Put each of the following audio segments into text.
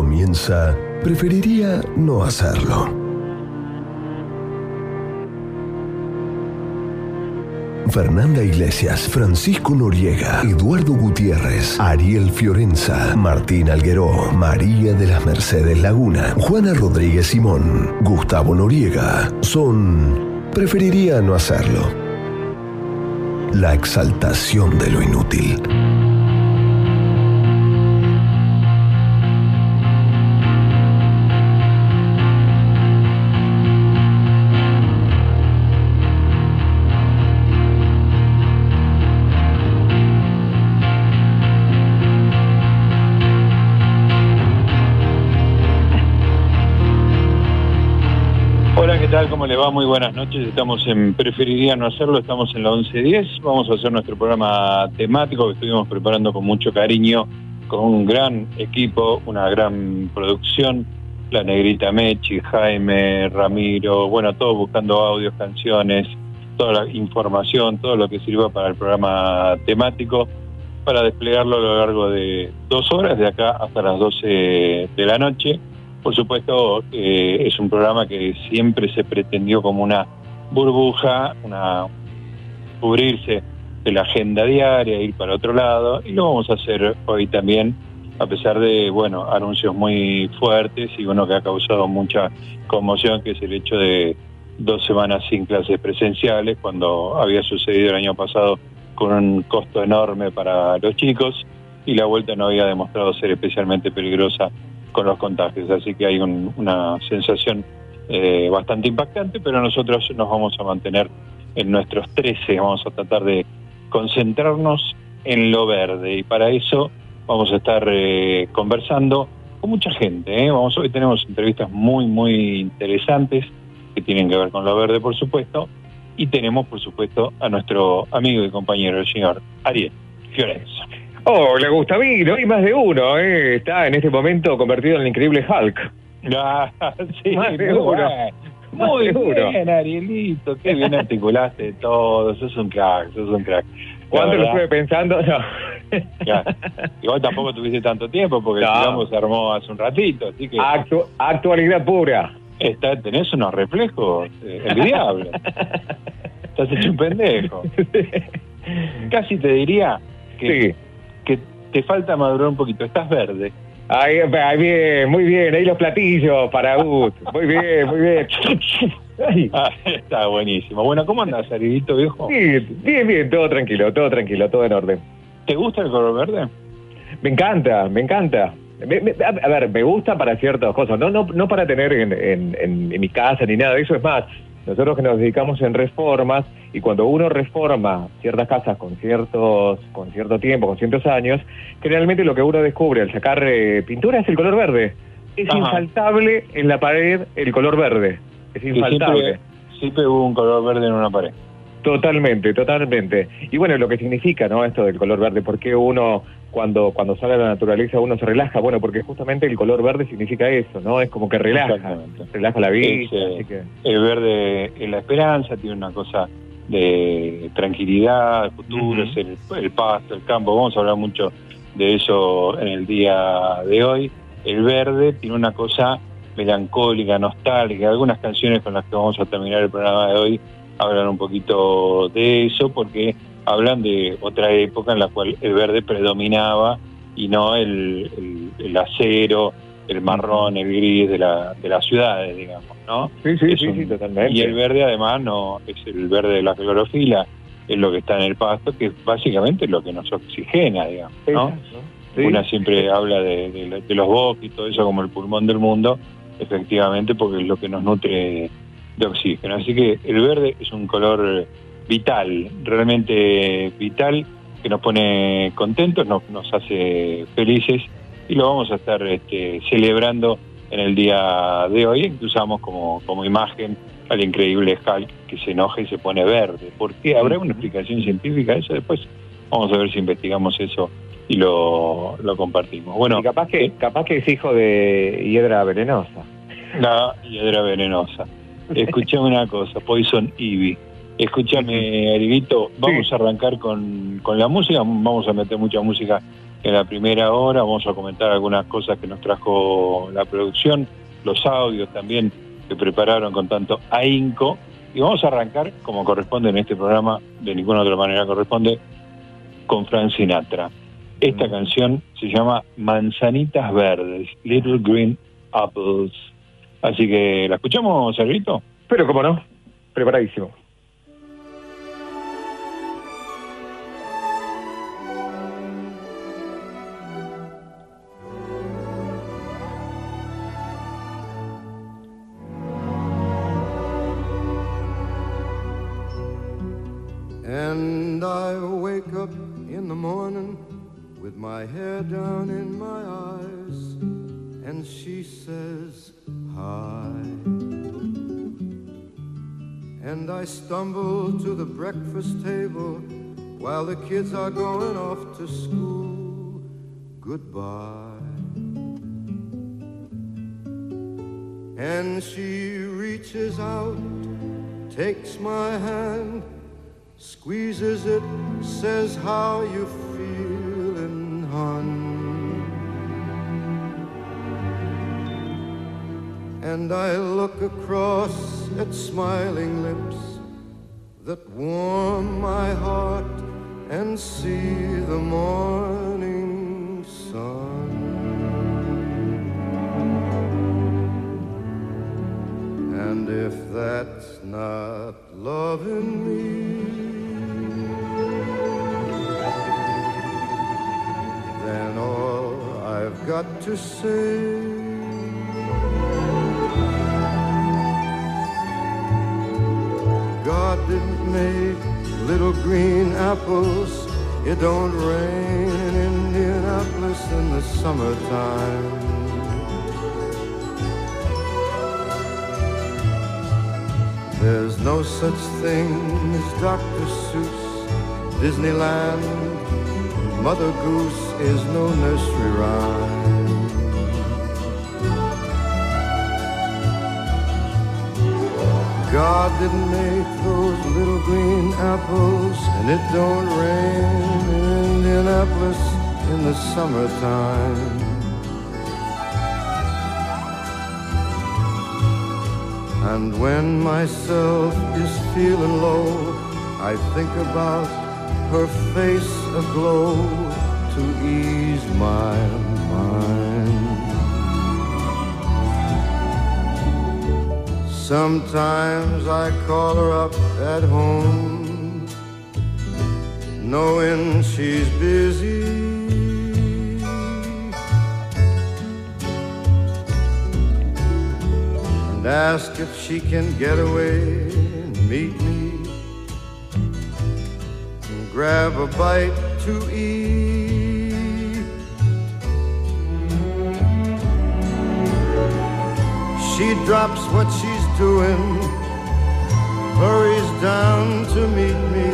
comienza, preferiría no hacerlo. Fernanda Iglesias, Francisco Noriega, Eduardo Gutiérrez, Ariel Fiorenza, Martín Algueró, María de las Mercedes Laguna, Juana Rodríguez Simón, Gustavo Noriega, son... Preferiría no hacerlo. La exaltación de lo inútil. ¿Cómo le va? Muy buenas noches. Estamos en Preferiría no hacerlo, estamos en la 11.10. Vamos a hacer nuestro programa temático que estuvimos preparando con mucho cariño, con un gran equipo, una gran producción. La Negrita Mechi, Jaime, Ramiro, bueno, todos buscando audios, canciones, toda la información, todo lo que sirva para el programa temático, para desplegarlo a lo largo de dos horas, de acá hasta las 12 de la noche por supuesto, eh, es un programa que siempre se pretendió como una burbuja, una cubrirse de la agenda diaria, ir para otro lado, y lo vamos a hacer hoy también, a pesar de, bueno, anuncios muy fuertes y uno que ha causado mucha conmoción, que es el hecho de dos semanas sin clases presenciales, cuando había sucedido el año pasado con un costo enorme para los chicos, y la vuelta no había demostrado ser especialmente peligrosa con los contagios. Así que hay una sensación eh, bastante impactante, pero nosotros nos vamos a mantener en nuestros 13, vamos a tratar de concentrarnos en lo verde y para eso vamos a estar eh, conversando con mucha gente. ¿eh? Vamos, hoy tenemos entrevistas muy, muy interesantes que tienen que ver con lo verde, por supuesto, y tenemos, por supuesto, a nuestro amigo y compañero, el señor Ariel Fiorenzo. Oh, le gusta a mí, no hay más de uno, ¿eh? está en este momento convertido en el increíble Hulk. Ah, sí, más de uno. Muy bien, Arielito, qué bien articulaste todo, sos un crack, sos un crack. ¿Cuánto lo estuve pensando? No. Igual tampoco tuviste tanto tiempo porque digamos se armó hace un ratito, así que... actualidad pura. Está, tenés unos reflejos eh, el diablo. Estás hecho un pendejo. Casi te diría que sí que te falta madurar un poquito, estás verde. Ahí, bien, muy bien, ahí los platillos para Gut, muy bien, muy bien. Ah, está buenísimo. Bueno, ¿cómo andas, Aridito, viejo? Bien, bien, bien, todo tranquilo, todo tranquilo, todo en orden. ¿Te gusta el color verde? Me encanta, me encanta. a ver, me gusta para ciertas cosas, no, no, no para tener en, en, en mi casa ni nada de eso, es más, nosotros que nos dedicamos en reformas, y cuando uno reforma ciertas casas con ciertos, con cierto tiempo, con ciertos años, generalmente lo que uno descubre al sacar eh, pintura es el color verde. Es infaltable en la pared el color verde. Es infaltable. siempre hubo un color verde en una pared. Totalmente, totalmente. Y bueno, lo que significa, ¿no? Esto del color verde, ¿por qué uno cuando cuando sale a la naturaleza uno se relaja? Bueno, porque justamente el color verde significa eso, ¿no? Es como que relaja, relaja la vida. El verde es la esperanza, tiene una cosa de tranquilidad, de futuro, es el, el pasto, el campo. Vamos a hablar mucho de eso en el día de hoy. El verde tiene una cosa melancólica, nostálgica. Algunas canciones con las que vamos a terminar el programa de hoy hablan un poquito de eso porque hablan de otra época en la cual el verde predominaba y no el, el, acero, el marrón, el gris de, la, de las ciudades, digamos, ¿no? Sí, sí, sí, totalmente. Y el verde además no es el verde de la clorofila, es lo que está en el pasto, que es básicamente lo que nos oxigena, digamos, ¿no? Una siempre habla de, de los bosques y todo eso como el pulmón del mundo, efectivamente, porque es lo que nos nutre de oxígeno. Así que el verde es un color vital, realmente vital, que nos pone contentos, nos, nos hace felices y lo vamos a estar este, celebrando en el día de hoy, que usamos como, como imagen al increíble Hulk que se enoja y se pone verde. ¿Por qué? ¿Habrá una explicación científica de eso? Después vamos a ver si investigamos eso y lo, lo compartimos. Bueno, capaz que, capaz que es hijo de hiedra venenosa. La hiedra venenosa. Escuchame una cosa, Poison Ivy. Escúchame, Ariguito, vamos a arrancar con, con, la música, vamos a meter mucha música en la primera hora. Vamos a comentar algunas cosas que nos trajo la producción, los audios también que prepararon con tanto ahínco. Y vamos a arrancar, como corresponde en este programa, de ninguna otra manera corresponde, con Frank Sinatra. Esta mm. canción se llama Manzanitas Verdes, Little Green Apples. Así que, ¿la escuchamos, Servito? Pero, ¿cómo no? Preparadísimo. My hair down in my eyes, and she says, Hi. And I stumble to the breakfast table while the kids are going off to school. Goodbye. And she reaches out, takes my hand squeezes it, says how you feeling, And I look across at smiling lips that warm my heart and see the morning sun. And if that's not loving me, got to say. God didn't make little green apples. It don't rain in Indianapolis in the summertime. There's no such thing as Dr. Seuss, Disneyland, Mother Goose is no nursery rhyme. God didn't make those little green apples, and it don't rain in Indianapolis in the summertime. And when myself is feeling low, I think about her face aglow to ease my mind. Sometimes I call her up at home, knowing she's busy. And ask if she can get away and meet me grab a bite to eat. She drops what she's doing, hurries down to meet me,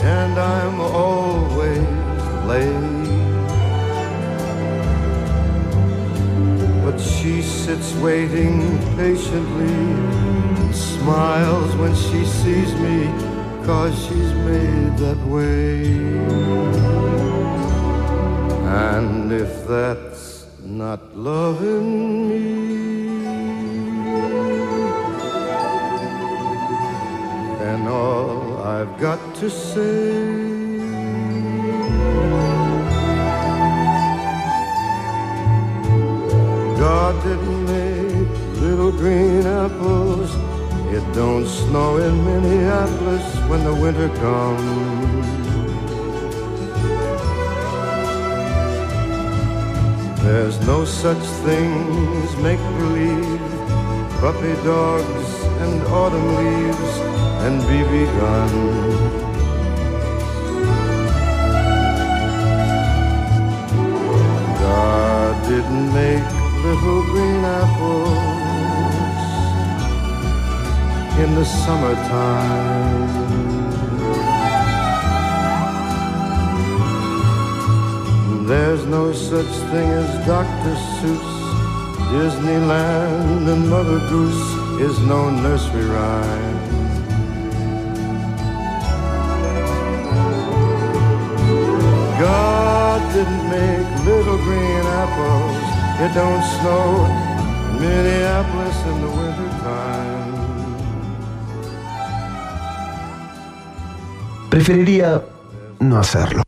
and I'm always late. But she sits waiting patiently, smiles when she sees me cause she's made that way. And if that's not loving me, then all I've got to say. God didn't make little green apples it don't snow in Minneapolis when the winter comes. There's no such thing as make believe, puppy dogs and autumn leaves and BB guns. God didn't make little green apples in the summertime. There's no such thing as Dr. Seuss, Disneyland, and Mother Goose is no nursery rhyme. God didn't make little green apples. It don't snow in Minneapolis Preferiría no hacerlo.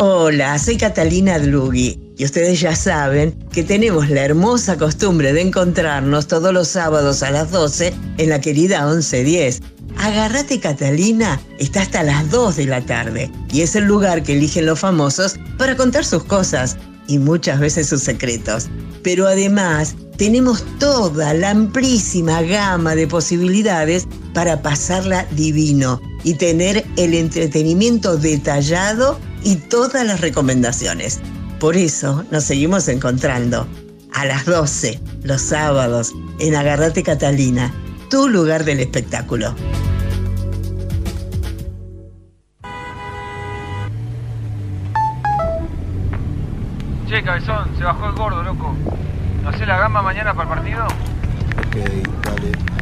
Hola, soy Catalina Dlugi y ustedes ya saben que tenemos la hermosa costumbre de encontrarnos todos los sábados a las 12 en la querida 1110. Agarrate Catalina está hasta las 2 de la tarde y es el lugar que eligen los famosos para contar sus cosas y muchas veces sus secretos. Pero además tenemos toda la amplísima gama de posibilidades para pasarla divino y tener el entretenimiento detallado y todas las recomendaciones. Por eso nos seguimos encontrando a las 12 los sábados en Agarrate Catalina, tu lugar del espectáculo. Che, cabezón, se bajó el gordo, loco. ¿No hace la gamba mañana para el partido? Ok, dale.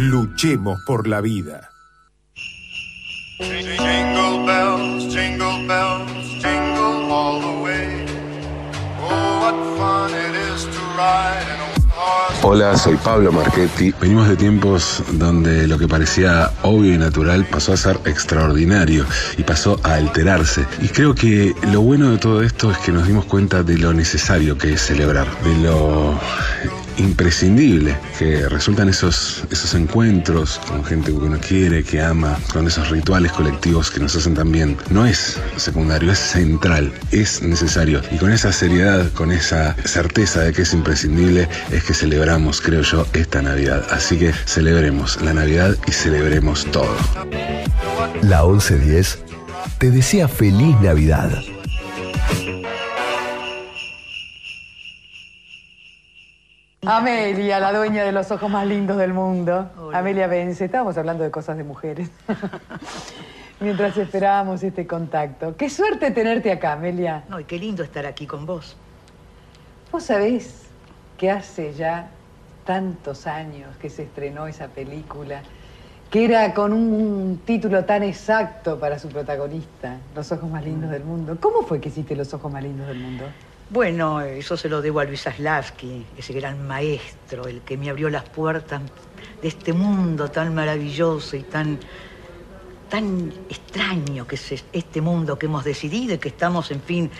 Luchemos por la vida. Jingle bells, jingle bells, jingle all the way. Oh, what fun it is to ride in a horse. Hola, soy Pablo Marchetti. Venimos de tiempos donde lo que parecía obvio y natural pasó a ser extraordinario y pasó a alterarse. Y creo que lo bueno de todo esto es que nos dimos cuenta de lo necesario que es celebrar, de lo imprescindible que resultan esos, esos encuentros con gente que uno quiere, que ama, con esos rituales colectivos que nos hacen tan bien. No es secundario, es central, es necesario. Y con esa seriedad, con esa certeza de que es imprescindible, es que celebramos, creo yo, esta Navidad. Así que celebremos la Navidad y celebremos todo. La 1110 te desea feliz Navidad. Amelia, la dueña de los ojos más lindos del mundo. Amelia Vence, estábamos hablando de cosas de mujeres. Mientras esperábamos este contacto. Qué suerte tenerte acá, Amelia. No, y qué lindo estar aquí con vos. Vos sabés que hace ya tantos años que se estrenó esa película, que era con un título tan exacto para su protagonista, Los ojos más lindos del mundo. ¿Cómo fue que hiciste Los ojos más lindos del mundo? Bueno, eso se lo debo a Luis Aslavsky, ese gran maestro, el que me abrió las puertas de este mundo tan maravilloso y tan, tan extraño que es este mundo que hemos decidido y que estamos, en fin,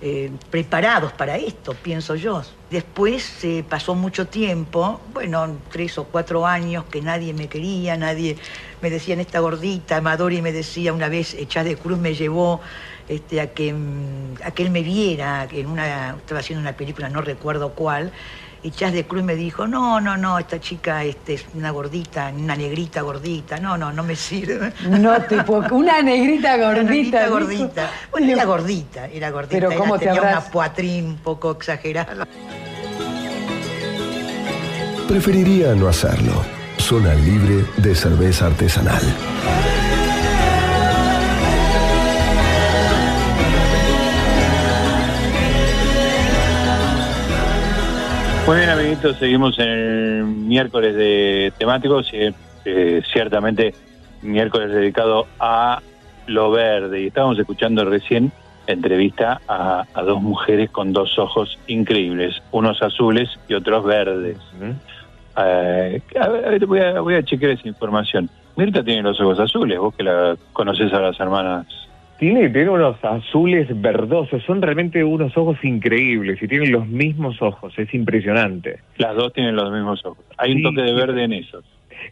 eh, preparados para esto, pienso yo. Después eh, pasó mucho tiempo, bueno, tres o cuatro años que nadie me quería, nadie me decía esta gordita, Amadori me decía una vez, Echá de Cruz me llevó este, a, que, mm, a que él me viera, que en una, estaba haciendo una película, no recuerdo cuál, y Chas de Cruz me dijo, no, no, no, esta chica este, es una gordita, una negrita gordita, no, no, no me sirve. No te puedo... Una negrita gordita. Una negrita gordita. Bueno, era gordita, era gordita. Pero era- ¿cómo te tenía habrás- una poitrín un poco exagerada. Preferiría no hacerlo. Zona libre de cerveza artesanal. Muy bien, amiguitos, seguimos en el miércoles de temáticos eh, ciertamente miércoles dedicado a lo verde. Y estábamos escuchando recién entrevista a, a dos mujeres con dos ojos increíbles, unos azules y otros verdes. Eh, a ver, voy, a, voy a chequear esa información. Mirta tiene los ojos azules, vos que la conoces a las hermanas. Tiene, tiene unos azules verdosos, son realmente unos ojos increíbles y tienen los mismos ojos, es impresionante. Las dos tienen los mismos ojos. Hay un toque de verde en esos.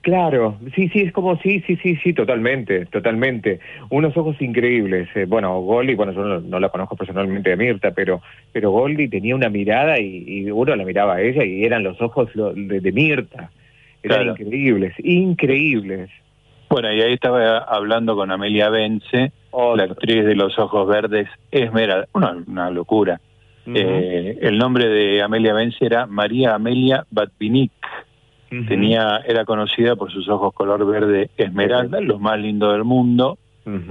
Claro, sí, sí, es como, sí, sí, sí, sí, totalmente, totalmente. Unos ojos increíbles. Eh, bueno, Goldie, bueno, yo no, no la conozco personalmente de Mirta, pero, pero Goldie tenía una mirada y, y uno la miraba a ella y eran los ojos lo- de, de Mirta. Eran Claro. increíbles, increíbles. Bueno, y ahí estaba hablando con Amelia Vence, la actriz de Los Ojos Verdes, Esmeralda, una, una locura. Eh, el nombre de Amelia Vence era María Amelia Batvinik. Tenía, era conocida por sus ojos color verde esmeralda, los más lindos del mundo,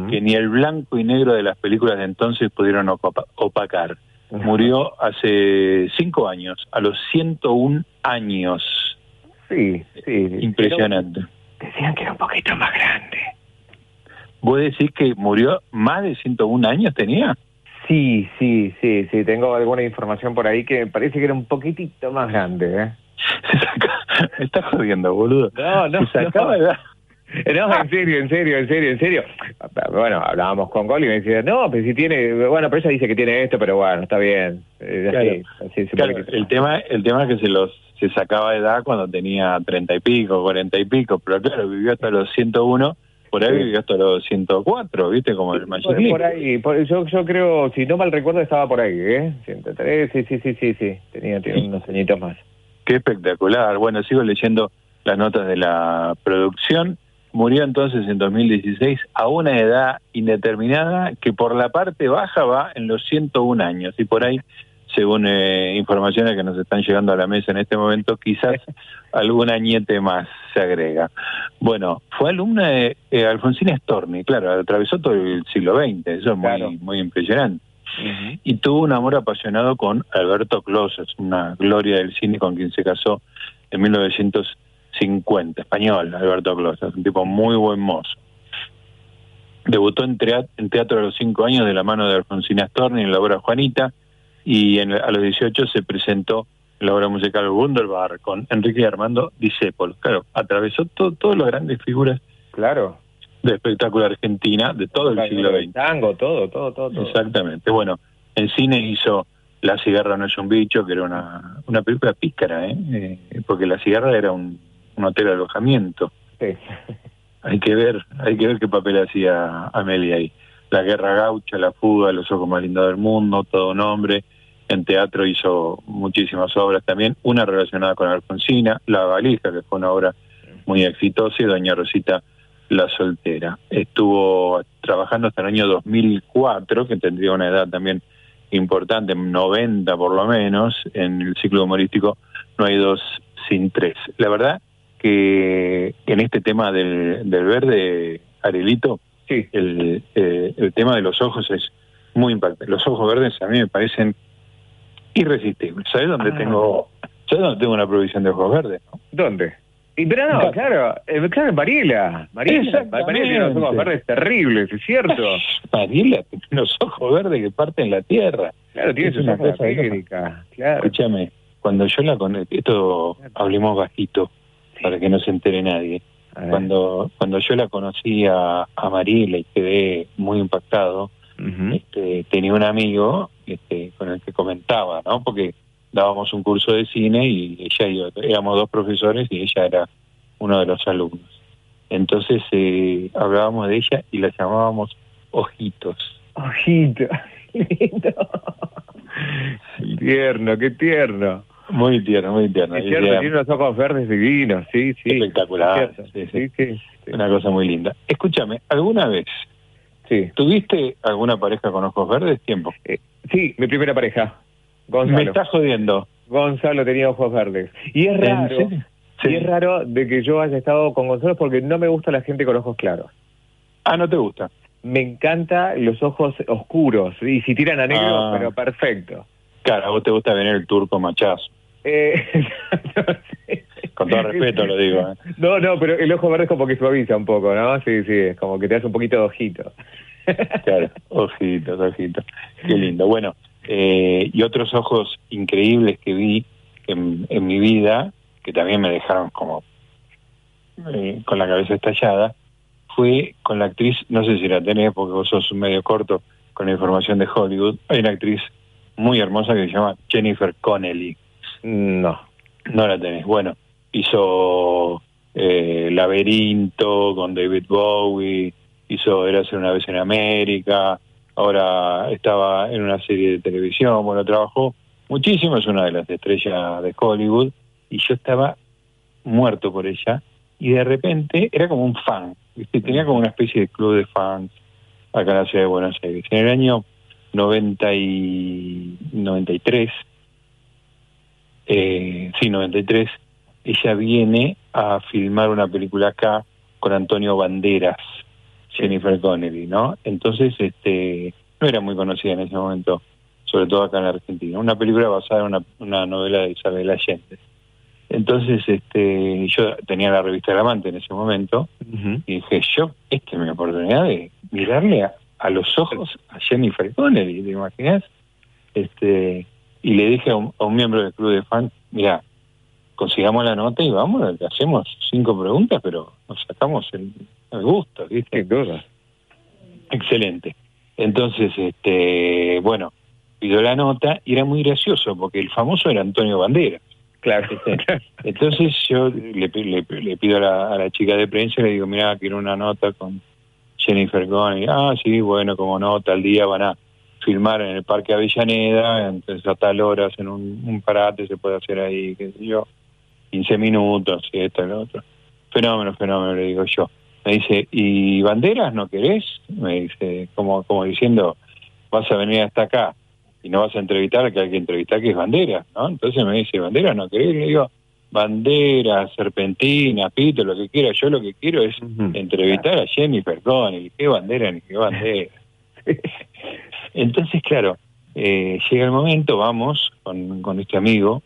que ni el blanco y negro de las películas de entonces pudieron opa- opacar. Murió hace cinco años, a los 101 años. Sí, sí. Impresionante. Decían que era un poquito más grande. ¿Vos decís que murió más de 101 años tenía? Sí, sí, sí, sí. Tengo alguna información por ahí que me parece que era un poquitito más grande, ¿eh? Me estás jodiendo, boludo. No, no. Se sacaba no. No, en serio, en serio, en serio, en serio. Bueno, hablábamos con Gol y me decía, no, pero si tiene, bueno, pero ella dice que tiene esto, pero bueno, está bien. Eh, así, así se Claro, que- el tema el tema es que se los se sacaba de edad cuando tenía 30 y pico, 40 y pico, pero claro, vivió hasta los 101, por ahí vivió hasta los 104, ¿viste? Como el Magic Por, League. por ahí, por- yo, yo creo, si no mal recuerdo, estaba por ahí, ¿eh? 103, sí, sí, sí, sí, sí. Tenía, tiene unos añitos más. Qué espectacular. Bueno, sigo leyendo las notas de la producción. Murió entonces en 2016 a una edad indeterminada que por la parte baja va en los 101 años. Y por ahí, según eh, informaciones que nos están llegando a la mesa en este momento, quizás algún añete más se agrega. Bueno, fue alumna de eh, Alfonsina Storni, claro, atravesó todo el siglo XX, eso es muy, muy impresionante y tuvo un amor apasionado con Alberto Closes, una gloria del cine con quien se casó en 1950, español, Alberto Closes, un tipo muy buen mozo. Debutó en teatro a los cinco años de la mano de Alfonsina Storni en la obra Juanita y en- a los 18 se presentó en la obra musical Wunderbar con Enrique Armando Discépolo. Claro, atravesó to- todas las grandes figuras Claro. de espectáculo argentina de todo el siglo XX. Tango, todo, todo, todo. todo. Exactamente. Bueno, en cine hizo La cigarra no es un bicho, que era una, una película pícara, ¿eh? Eh, porque La cigarra era un, un hotel de alojamiento. Sí. Hay que ver, hay que ver qué papel hacía Amelia ahí. La guerra gaucha, la fuga, los ojos más lindos del mundo, todo un hombre. En teatro hizo muchísimas obras también, una relacionada con Alfonsina, La valija, que fue una obra muy exitosa, y Doña Rosita la soltera. Estuvo trabajando hasta el año 2004, que tendría una edad también importante, 90 por lo menos, en el ciclo humorístico No hay dos sin tres. La verdad que en este tema del, del verde, Arielito, el, eh, el tema de los ojos es muy impactante. Los ojos verdes a mí me parecen irresistibles. ¿Sabes dónde Ah. tengo ¿sabes dónde tengo una provisión de ojos verdes? no? ¿Dónde? Y, pero no, claro, eh, claro, Mariela. Mariela, Mariela tiene unos ojos verdes terribles, es cierto. Mariela tiene unos ojos verdes que parten la tierra. Claro, tiene una cosa claro. Escúchame, cuando yo la con esto hablemos bajito para que no se entere nadie. Cuando cuando yo la conocí a, a Mariela y quedé muy impactado, este, tenía un amigo este, con el que comentaba, ¿no? Porque dábamos un curso de cine y ella y yo, éramos dos profesores y ella era uno de los alumnos. Entonces eh, hablábamos de ella y la llamábamos Ojitos. Ojito, lindo. Qué tierno, qué tierno. Muy tierno, muy tierno. Es cierto, tiene unos ojos verdes divinos, sí, sí. Espectacular. Es. Sí, sí. Una cosa muy linda. Escúchame, ¿alguna vez Sí. tuviste alguna pareja con ojos verdes? Tiempo. Eh, sí, mi primera pareja. Gonzalo. Me estás jodiendo. Gonzalo tenía ojos verdes. Y es ¿En raro, y es raro de que yo haya estado con Gonzalo porque no me gusta la gente con ojos claros. Ah, ¿no te gusta? Me encanta los ojos oscuros. Y si tiran a negro, Ah. pero perfecto. Claro, a vos te gusta venir el turco machazo. Eh, Con todo respeto lo digo. ¿eh? no, no, pero el ojo verde es como que suaviza un poco, ¿no? Sí, sí, es como que te hace un poquito de ojito. Claro, ojitos, ojitos. Qué lindo. Bueno, eh, y otros ojos increíbles que vi en, en mi vida, que también me dejaron como eh, con la cabeza estallada, fue con la actriz, no sé si la tenés porque vos sos medio corto con la información de Hollywood, hay una actriz muy hermosa que se llama Jennifer Connelly. No. No la tenés. Bueno, hizo eh, Laberinto con David Bowie, hizo Érase una vez en América, ahora estaba en una serie de televisión, bueno, trabajó muchísimo, es una de las estrellas de Hollywood, y yo estaba muerto por ella, y de repente era como un fan. Tenía como una especie de club de fans acá en la ciudad de Buenos Aires. En el año 90 y 93, eh, sí, 93, ella viene a filmar una película acá con Antonio Banderas, Jennifer Connelly, ¿no? Entonces, este, no era muy conocida en ese momento, sobre todo acá en Argentina. Una película basada en una, una novela de Isabel Allende. Entonces, este, yo tenía la revista El Amante en ese momento y dije, yo, esta es mi oportunidad de mirarle a, a los ojos a Jennifer Connelly, ¿te imaginas? Este, y le dije a un, a un miembro del club de fans, mira, consigamos la nota y vamos, le hacemos cinco preguntas, pero nos sacamos el, el gusto, ¿viste? Excelente. Entonces, este, bueno, pidió la nota y era muy gracioso porque el famoso era Antonio Banderas. Claro. Entonces yo le, le, le pido a la, a la chica de prensa y le digo, mira, quiero una nota con Jennifer Connelly. Ah, sí, bueno, como no, tal día van a filmar en el Parque Avellaneda, entonces a tal hora hacen un, un parate, se puede hacer ahí, qué sé yo, 15 minutos, y esto y lo otro. Fenómeno, fenómeno, le digo yo. Me dice, ¿y banderas no querés? Me dice, como, como diciendo, vas a venir hasta acá y no vas a entrevistar que hay que entrevistar, que es Banderas, ¿no? Entonces me dice, ¿Banderas no querés? Le digo, Banderas, Serpentina, Pito, lo que quiera. Yo lo que quiero es entrevistar a Jennifer Connelly. ¿Qué bandera ni qué bandera? Entonces, claro, eh, llega el momento, vamos con, con este amigo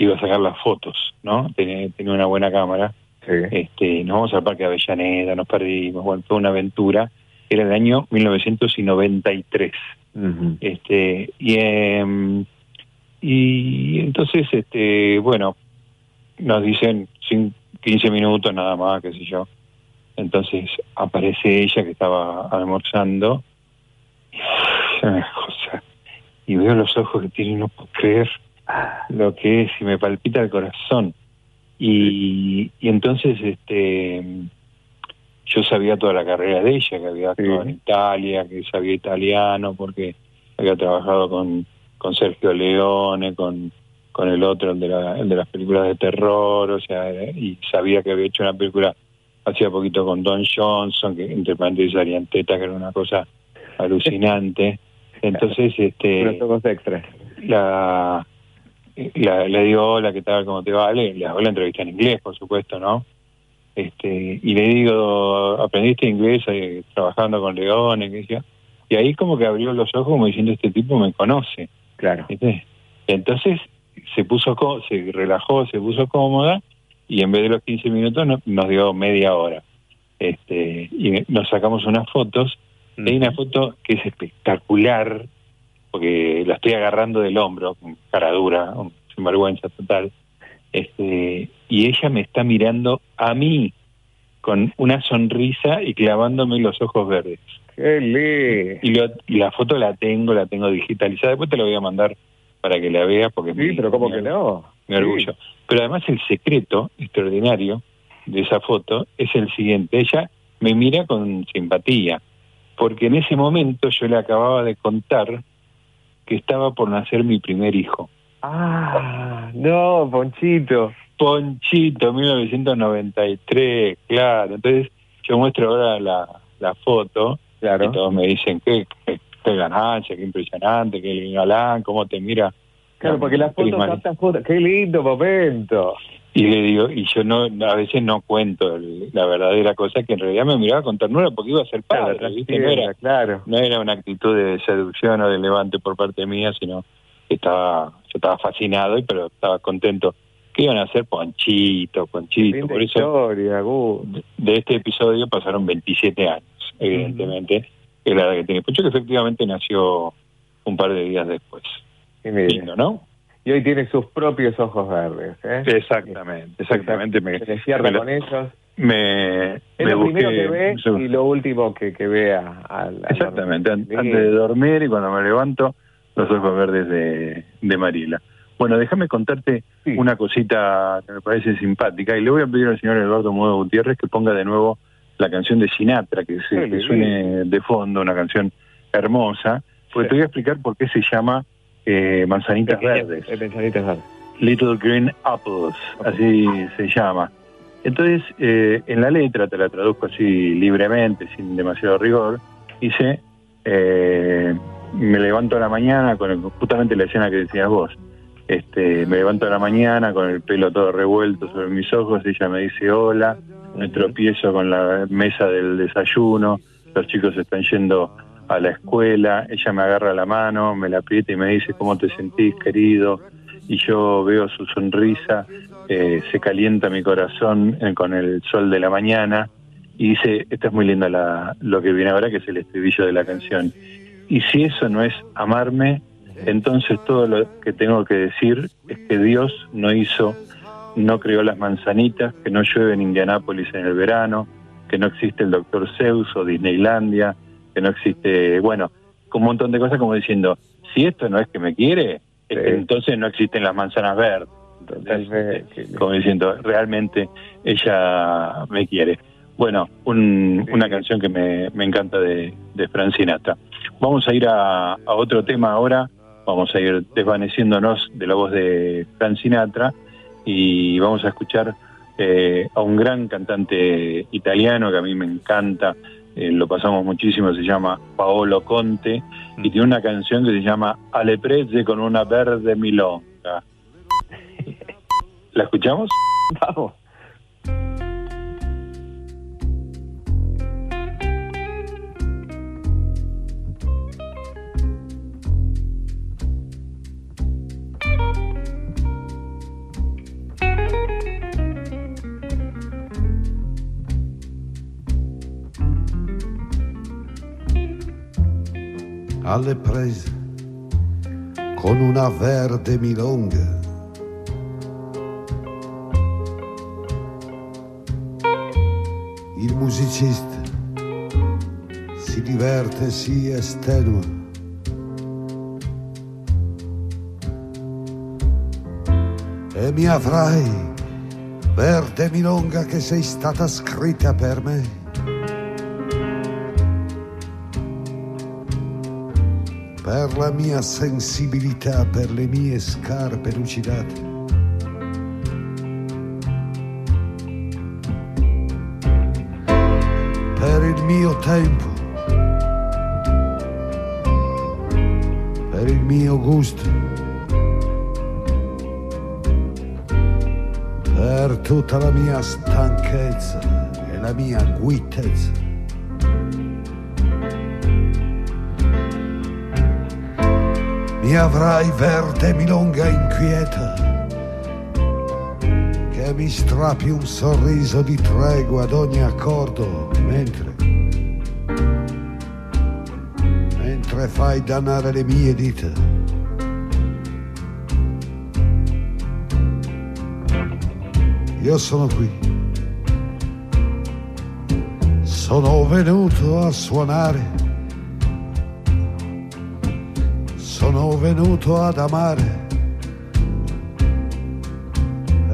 que iba a sacar las fotos, ¿no? Tenía, tenía una buena cámara. Este, nos vamos al Parque de Avellaneda, nos perdimos, bueno, fue una aventura. Era el año 1993. Este, y, em, y entonces, este, bueno, nos dicen cin- 15 minutos nada más, qué sé yo. Entonces aparece ella que estaba almorzando. Y, una cosa, y veo los ojos que tiene no puedo creer lo que es y me palpita el corazón. Y, y entonces, este, yo sabía toda la carrera de ella, que había actuado en Italia, que sabía italiano, porque había trabajado con, con Sergio Leone, con, con el otro, el de, la- el de las películas de terror, o sea, era- y sabía que había hecho una película hacía poquito con Don Johnson, que entre paréntesis Arianteta, que era una cosa alucinante. Entonces, este extras. la, la le digo hola qué tal cómo te va le, le hago la entrevista en inglés por supuesto no este y le digo aprendiste inglés eh, trabajando con yo? y ahí como que abrió los ojos como diciendo este tipo me conoce claro. Entonces se puso se relajó se puso cómoda y en vez de los 15 minutos no- nos dio media hora. Este y nos sacamos unas fotos. Y hay una foto que es espectacular porque la estoy agarrando del hombro, con cara dura, un sinvergüenza total, este, y ella me está mirando a mí con una sonrisa y clavándome los ojos verdes. ¡Qué lindo! Y, lo- y la foto la tengo, la tengo digitalizada, después te la voy a mandar para que la veas, porque Sí, pero ¿cómo que no? me orgullo. Pero además el secreto extraordinario de esa foto es el siguiente, ella me mira con simpatía, porque en ese momento yo le acababa de contar que estaba por nacer mi primer hijo. Ah, no, Ponchito. Ponchito, 1993, claro. Entonces yo muestro ahora la, la foto Claro. y todos me dicen, qué, qué, qué ganancia, qué impresionante, qué galán, cómo te mira. Claro, porque las fotos, prima. tantas fotos. ¡Qué lindo momento! Y le digo, y yo no, a veces no cuento el- la verdadera cosa, que en realidad me miraba con ternura porque iba a ser padre, Claro, ¿viste? No era, claro. no era una actitud de seducción o de levante por parte mía, sino que estaba, yo estaba fascinado, y pero estaba contento. que iban a hacer? Ponchito, Ponchito. Por eso, historia, de este episodio pasaron 27 años, evidentemente, que es la edad que tiene Poncho, que efectivamente nació un par de días después. Lindo, ¿no? Y hoy tiene sus propios ojos verdes. ¿eh? Exactamente, exactamente. Me, Se me lo- con ellos. me, Es me lo busqué primero que ve y lo último que, que vea. Al, al Exactamente, dormir. antes de dormir y cuando me levanto, los ojos verdes de, de Marila. Bueno, déjame contarte una cosita que me parece simpática y le voy a pedir al señor Eduardo Modo Gutiérrez que ponga de nuevo la canción de Sinatra, que, se, que suene de fondo, una canción hermosa, porque te voy a explicar por qué se llama eh, Manzanitas Verdes. Manzanitas verdes. Little Green Apples, así se llama. Entonces, eh, en la letra, te la traduzco así libremente, sin demasiado rigor, dice, eh, me levanto a la mañana con el- justamente la escena que decías vos. Este, me levanto a la mañana con el pelo todo revuelto sobre mis ojos, ella me dice hola, me tropiezo con la mesa del desayuno, los chicos están yendo a la escuela, ella me agarra la mano, me la aprieta y me dice cómo te sentís querido, y yo veo su sonrisa, eh, se calienta mi corazón eh, con el sol de la mañana, y dice, esta es muy linda la, lo que viene ahora, que es el estribillo de la canción. Y si eso no es amarme, entonces todo lo que tengo que decir es que Dios no hizo, no creó las manzanitas, que no llueve en Indianápolis en el verano, que no existe el Doctor Zeus o Disneylandia, que no existe, bueno, un montón de cosas como diciendo, si esto no es que me quiere, entonces no existen las manzanas verdes. Entonces, como diciendo, realmente ella me quiere. Bueno, un- una canción que me, me encanta de, de Frank Sinatra. Vamos a ir a, a otro tema ahora, vamos a ir desvaneciéndonos de la voz de Frank Sinatra y vamos a escuchar eh, a un gran cantante italiano que a mí me encanta, eh, lo pasamos muchísimo, se llama Paolo Conte y tiene una canción que se llama Ale prese con una verde milonga. ¿La escuchamos? Vamos. Alle prese con una verde milonga. Il musicista si diverte si estenua. E mi avrai, verde milonga che sei stata scritta per me. Per la mia sensibilità, per le mie scarpe lucidate. Per il mio tempo, per il mio gusto, per tutta la mia stanchezza e la mia guitezza. Mi avrai verde milonga inquieta, che mi strappi un sorriso di tregua ad ogni accordo, mentre, mentre fai dannare le mie dita. Io sono qui, sono venuto a suonare venuto ad amare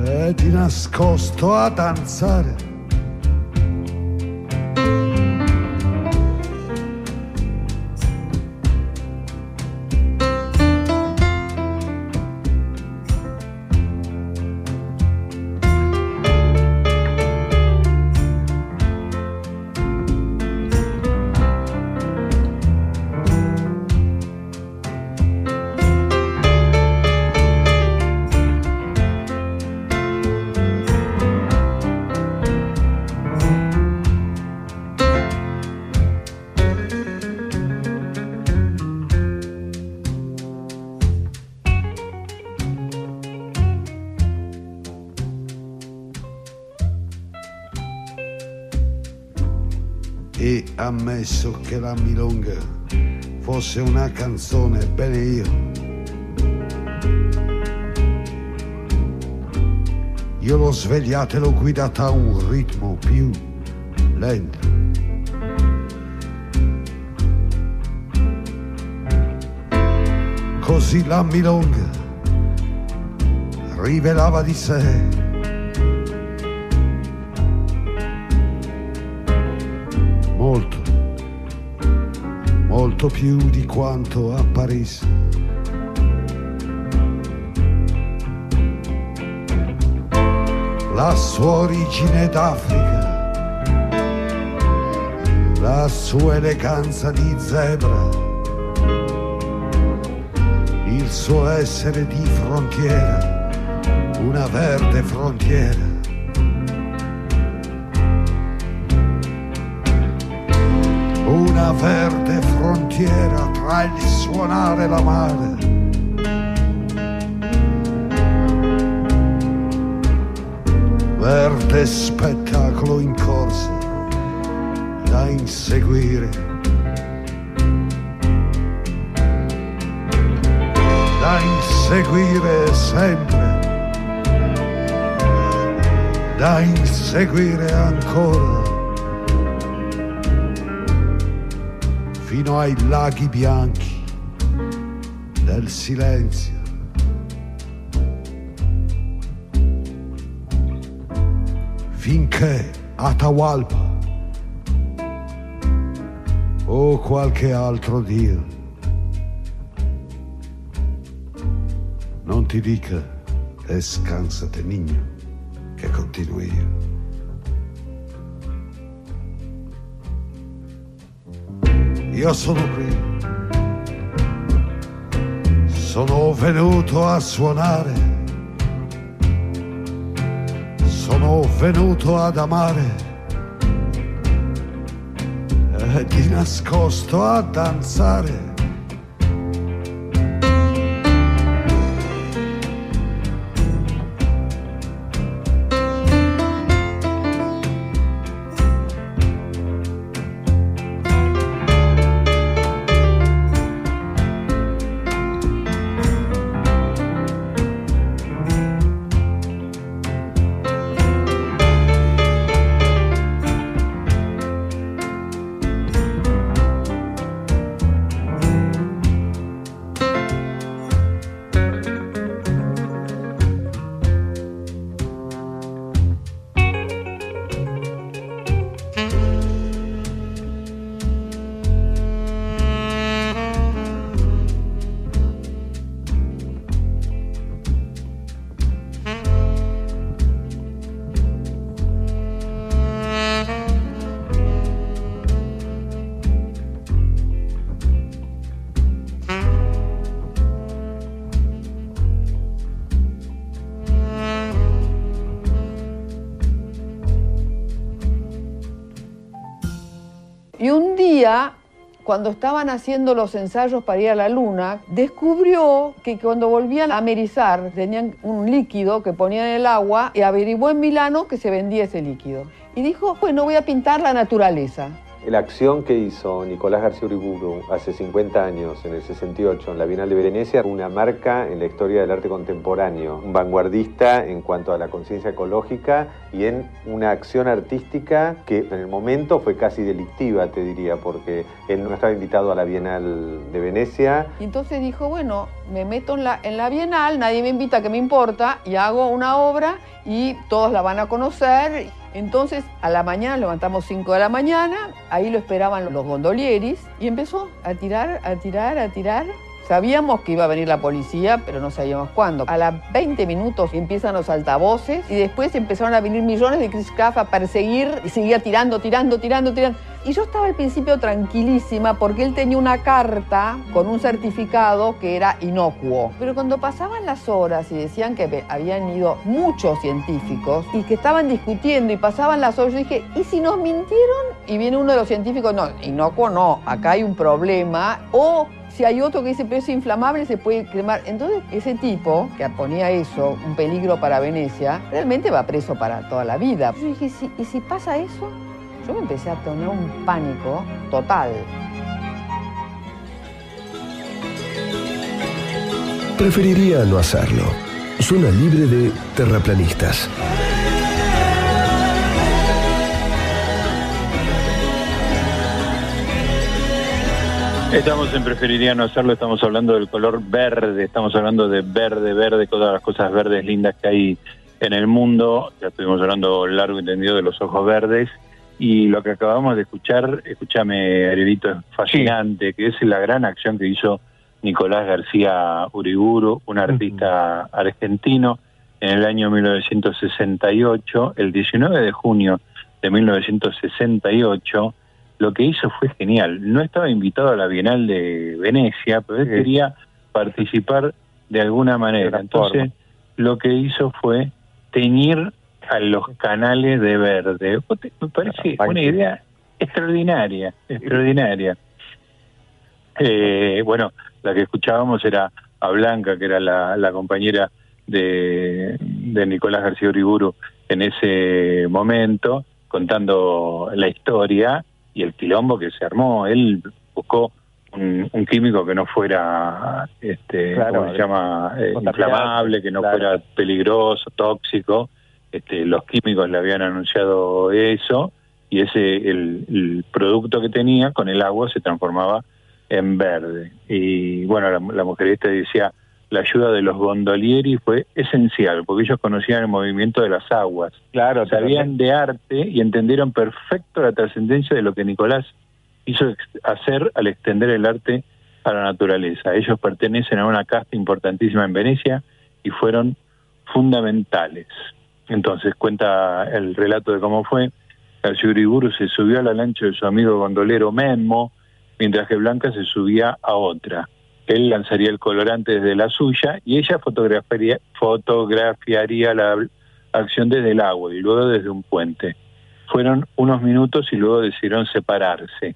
e di nascosto a danzare. E ammesso che la milonga fosse una canzone, bene io. Io l'ho svegliata e l'ho guidata a un ritmo più lento. Così la milonga rivelava di sé molto più di quanto apparisse. la sua origine d'Africa, la sua eleganza di zebra, il suo essere di frontiera, una verde frontiera. Una verde frontiera tra il suonare e la mare. Verde spettacolo in corsa da inseguire. Da inseguire sempre. Da inseguire ancora. Fino ai laghi bianchi del silenzio. finché Atahualpa o qualche altro Dio non ti dica descansate niño che continuo io. Io sono qui, sono venuto a suonare. Sono venuto ad amare. E di nascosto a danzare. Y un día, cuando estaban haciendo los ensayos para ir a la luna, descubrió que cuando volvían a amerizar tenían un líquido que ponían en el agua y averiguó en Milano que se vendía ese líquido. Y dijo, bueno, voy a pintar la naturaleza. La acción que hizo Nicolás García Uriburu hace 50 años, en el 68, en la Bienal de Venecia, una marca en la historia del arte contemporáneo, un vanguardista en cuanto a la conciencia ecológica y en una acción artística que en el momento fue casi delictiva, te diría, porque él no estaba invitado a la Bienal de Venecia. Y entonces dijo, bueno, me meto en la, en la Bienal, nadie me invita, que me importa, y hago una obra y todos la van a conocer. Entonces, a la mañana, levantamos 5 de la mañana, ahí lo esperaban los gondolieris, y empezó a tirar, a tirar, a tirar. Sabíamos que iba a venir la policía, pero no sabíamos cuándo. A las 20 minutos empiezan los altavoces y después empezaron a venir millones de Chris Craft a perseguir y seguía tirando, tirando, tirando, tirando. Y yo estaba al principio tranquilísima porque él tenía una carta con un certificado que era inocuo. Pero cuando pasaban las horas y decían que habían ido muchos científicos y que estaban discutiendo y pasaban las horas, yo dije, ¿y si nos mintieron? Y viene uno de los científicos, no, inocuo no, acá hay un problema. O si hay otro que dice, pero es inflamable, se puede cremar. Entonces, ese tipo que ponía eso, un peligro para Venecia, realmente va preso para toda la vida. Yo dije, "¿Sí- ¿y si pasa eso? Yo me empecé a tener un pánico total. Preferiría no hacerlo. Zona libre de terraplanistas. Estamos en Preferiría no hacerlo, estamos hablando del color verde, estamos hablando de verde, verde, todas las cosas verdes lindas que hay en el mundo. Ya estuvimos hablando largo y entendido de los ojos verdes. Y lo que acabamos de escuchar, escúchame, Arielito, es fascinante, que es la gran acción que hizo Nicolás García Uriburu, un artista argentino en el año 1968, el 19 de junio de 1968, lo que hizo fue genial. No estaba invitado a la Bienal de Venecia, pero él quería participar de alguna manera. Entonces, lo que hizo fue teñir a los canales de verde. Me parece una idea extraordinaria, extraordinaria. Eh, bueno, la que escuchábamos era a Blanca, que era la, la compañera de, de Nicolás García Uriburu en ese momento, contando la historia y el quilombo que se armó. Él buscó un, un químico que no fuera, este, Claro, ¿cómo se llama? Eh, inflamable, que no claro. fuera peligroso, tóxico. Este, los químicos le habían anunciado eso y ese el, el producto que tenía con el agua se transformaba en verde. Y bueno, la, la mujer esta decía, la ayuda de los gondolieri fue esencial, porque ellos conocían el movimiento de las aguas. Claro, Sabían de arte y entendieron perfecto la trascendencia de lo que Nicolás hizo hacer al extender el arte a la naturaleza. Ellos pertenecen a una casta importantísima en Venecia y fueron fundamentales. Entonces cuenta el relato de cómo fue. Uriburu se subió a la lancha de su amigo gondolero Memo, mientras que Blanca se subía a otra. Él lanzaría el colorante desde la suya y ella fotografiaría, fotografiaría la acción desde el agua y luego desde un puente. Fueron unos minutos y luego decidieron separarse.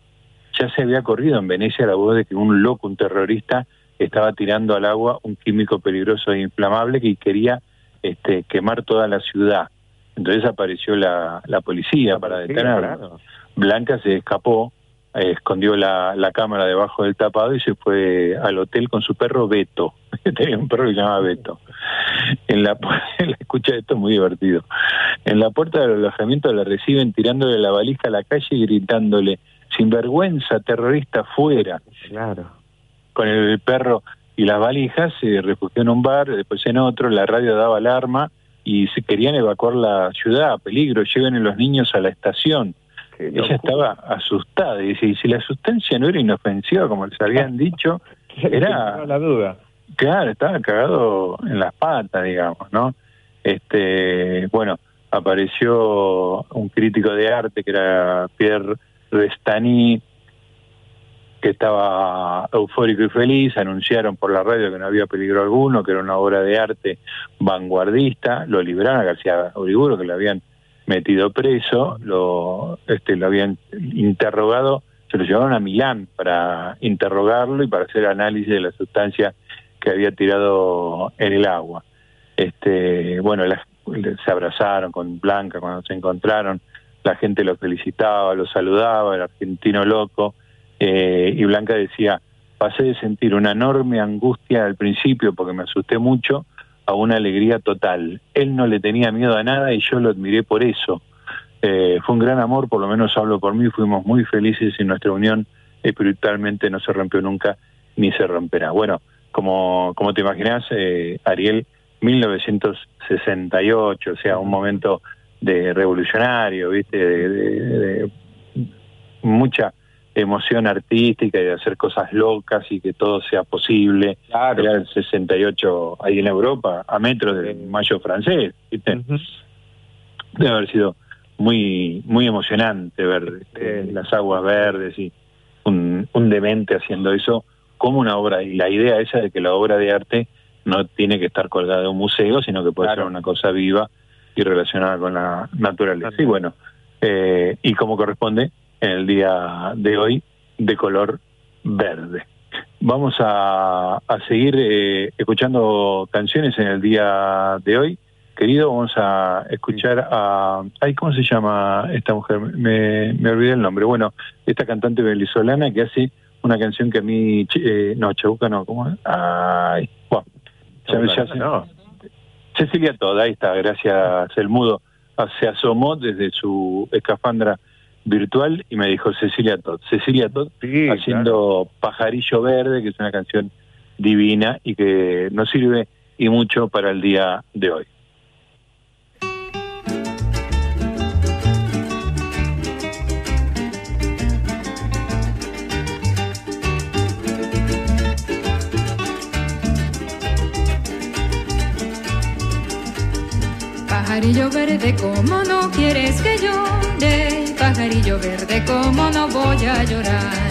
Ya se había corrido en Venecia la voz de que un loco, un terrorista, estaba tirando al agua un químico peligroso e inflamable que quería este, quemar toda la ciudad. Entonces apareció la, la policía para detenerlo. Blanca se escapó, eh, escondió la, la cámara debajo del tapado y se fue al hotel con su perro Beto. Tenía un perro que se llamaba Beto. En la, escucha esto es muy divertido. En la puerta del alojamiento la reciben tirándole la valija a la calle y gritándole, sin vergüenza, terrorista, fuera. Claro. Con el perro y las valijas se refugió en un bar, después en otro, la radio daba alarma y se querían evacuar la ciudad, peligro, lleven a los niños a la estación. Ella estaba asustada y y si la sustancia no era inofensiva como les habían dicho, era... la duda. Claro, estaba cagado en las patas, digamos, ¿no? Este, bueno, apareció un crítico de arte que era Pierre Restani, que estaba eufórico y feliz, anunciaron por la radio que no había peligro alguno, que era una obra de arte vanguardista, lo libraron a García Uriburu, que lo habían metido preso, lo, este, lo habían interrogado, se lo llevaron a Milán para interrogarlo y para hacer análisis de la sustancia que había tirado en el agua. Este, bueno, las- se abrazaron con Blanca cuando se encontraron, la gente lo felicitaba, lo saludaba, el argentino loco, eh, y Blanca decía, pasé de sentir una enorme angustia al principio porque me asusté mucho a una alegría total. Él no le tenía miedo a nada y yo lo admiré por eso. Eh, fue un gran amor, por lo menos hablo por mí, fuimos muy felices y nuestra unión espiritualmente no se rompió nunca ni se romperá. Bueno, como, como te imaginas, eh, Ariel, 1968, o sea, un momento de revolucionario, ¿viste? De, mucha emoción artística y de hacer cosas locas y que todo sea posible. Era el 68 ahí en Europa, a metros del mayo francés, ¿viste? Debe haber sido muy muy emocionante ver este, las aguas verdes y un, un demente haciendo eso como una obra. Y la idea esa de que la obra de arte no tiene que estar colgada de un museo, sino que puede ser una cosa viva y relacionada con la naturaleza. Y bueno, eh, y como corresponde en el día de hoy, de color verde. Vamos a, a seguir eh, escuchando canciones en el día de hoy. Querido, vamos a escuchar a... Ay, ¿cómo se llama esta mujer? Me, me olvidé el nombre. Bueno, esta cantante venezolana que hace una canción que a mí... Eh, no, Chabuca no, ¿cómo es? Ay, bueno, ya, me- ya se- Cecilia Toda, ahí está, gracias el mudo. Se asomó desde su escafandra virtual y me dijo Cecilia Todd. Cecilia Todd haciendo Pajarillo Verde, que es una canción divina y que nos sirve y mucho para el día de hoy. Pajarillo verde, como no quieres que llore? Pajarillo verde, como no voy a llorar?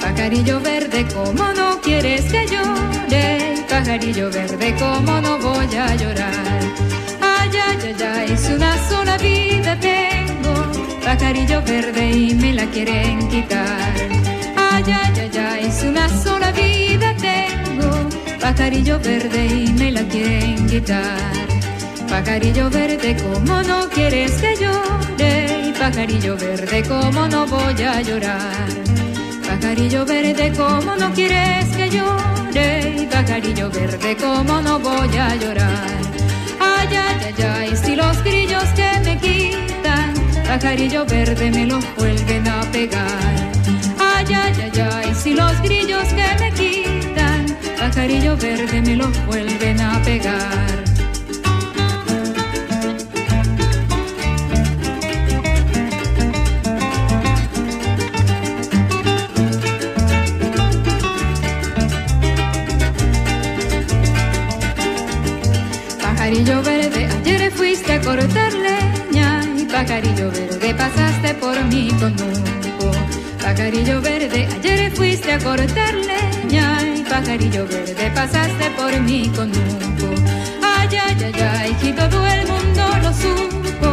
Pajarillo verde, como no quieres que llore? Pajarillo verde, como no voy a llorar? Ay, ay, ay, ay, es una sola vida tengo. Pajarillo verde y me la quieren quitar. Ay, ay, ay, ay, es una sola vida tengo. Pajarillo verde y me la quieren quitar. Pajarillo verde, como no quieres que llore? Pajarillo verde, como no voy a llorar? Pajarillo verde, como no quieres que llore? Pajarillo verde, como no voy a llorar? Ay, ay, ay, ay, si los grillos que me quitan, pajarillo verde me los vuelven a pegar. Ay, ay, ay, ay, si los grillos que me quitan, pajarillo verde me los vuelven a pegar. Cortar leña y pajarillo verde pasaste por mí con un Pajarillo verde, ayer fuiste a cortar leña y pajarillo verde pasaste por mí con un Ay, ay, ay, ay, y todo el mundo lo supo.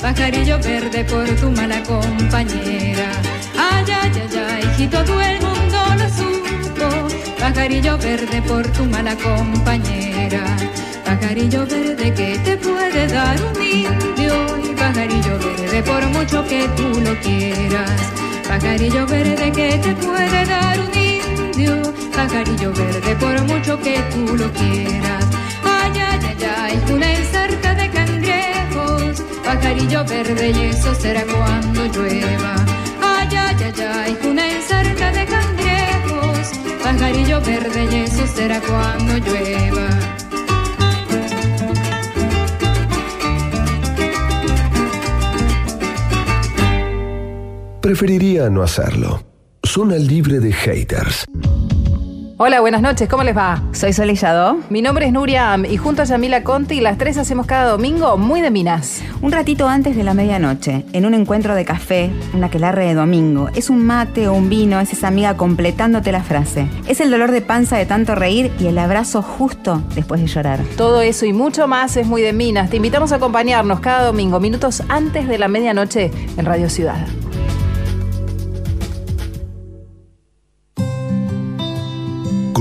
Pajarillo verde por tu mala compañera. Ay, ay, ay, ay, y todo el mundo lo supo. Pajarillo verde por tu mala compañera. Pajarillo verde que te puede dar un indio y pajarillo verde por mucho que tú lo quieras. Pajarillo verde que te puede dar un indio, pajarillo verde por mucho que tú lo quieras. Ay, ay, ay, ay, una ensarta de cangrejos, pajarillo verde y eso será cuando llueva. Ay, ay, ay, ay, una ensarta de cangrejos, pajarillo verde y eso será cuando llueva. Preferiría no hacerlo. Zona libre de haters. Hola, buenas noches, ¿cómo les va? Soy Sol Yadó. Mi nombre es Nuria Am y junto a Yamila Conti las tres hacemos cada domingo muy de minas. Un ratito antes de la medianoche, en un encuentro de café, una aquelarre de domingo. Es un mate o un vino, es esa amiga completándote la frase. Es el dolor de panza de tanto reír y el abrazo justo después de llorar. Todo eso y mucho más es muy de minas. Te invitamos a acompañarnos cada domingo, minutos antes de la medianoche en Radio Ciudad.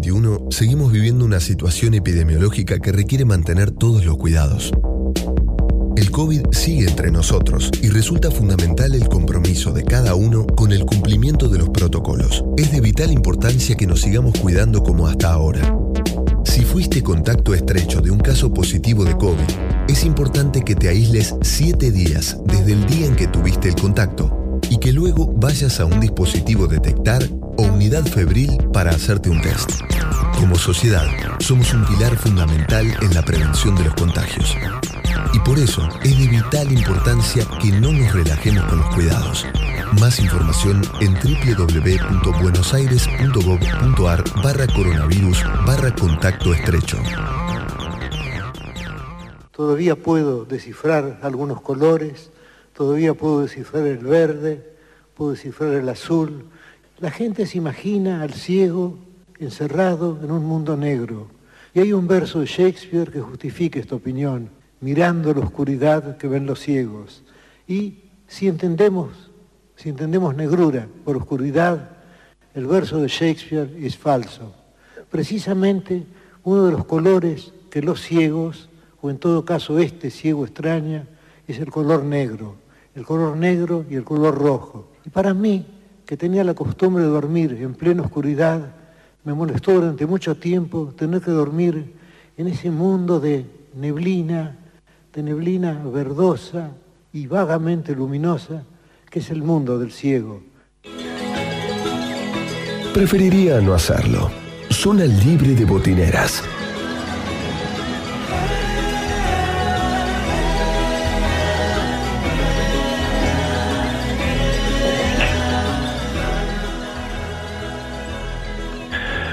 El 2021 seguimos viviendo una situación epidemiológica que requiere mantener todos los cuidados. El COVID sigue entre nosotros y resulta fundamental el compromiso de cada uno con el cumplimiento de los protocolos. Es de vital importancia que nos sigamos cuidando como hasta ahora. Si fuiste contacto estrecho de un caso positivo de COVID, es importante que te aísles 7 días desde el día en que tuviste el contacto y que luego vayas a un dispositivo detectar o unidad febril para hacerte un test. Como sociedad, somos un pilar fundamental en la prevención de los contagios. Y por eso es de vital importancia que no nos relajemos con los cuidados. Más información en www.buenosaires.gov.ar barra coronavirus barra contacto estrecho. Todavía puedo descifrar algunos colores, todavía puedo descifrar el verde, puedo descifrar el azul. La gente se imagina al ciego encerrado en un mundo negro. Y hay un verso de Shakespeare que justifica esta opinión, mirando la oscuridad que ven los ciegos. Y si entendemos, si entendemos negrura por oscuridad, el verso de Shakespeare es falso. Precisamente uno de los colores que los ciegos, o en todo caso este ciego extraña, es el color negro el color negro y el color rojo. Y para mí, que tenía la costumbre de dormir en plena oscuridad, me molestó durante mucho tiempo tener que dormir en ese mundo de neblina, de neblina verdosa y vagamente luminosa que es el mundo del ciego. Preferiría no hacerlo. Zona libre de botineras.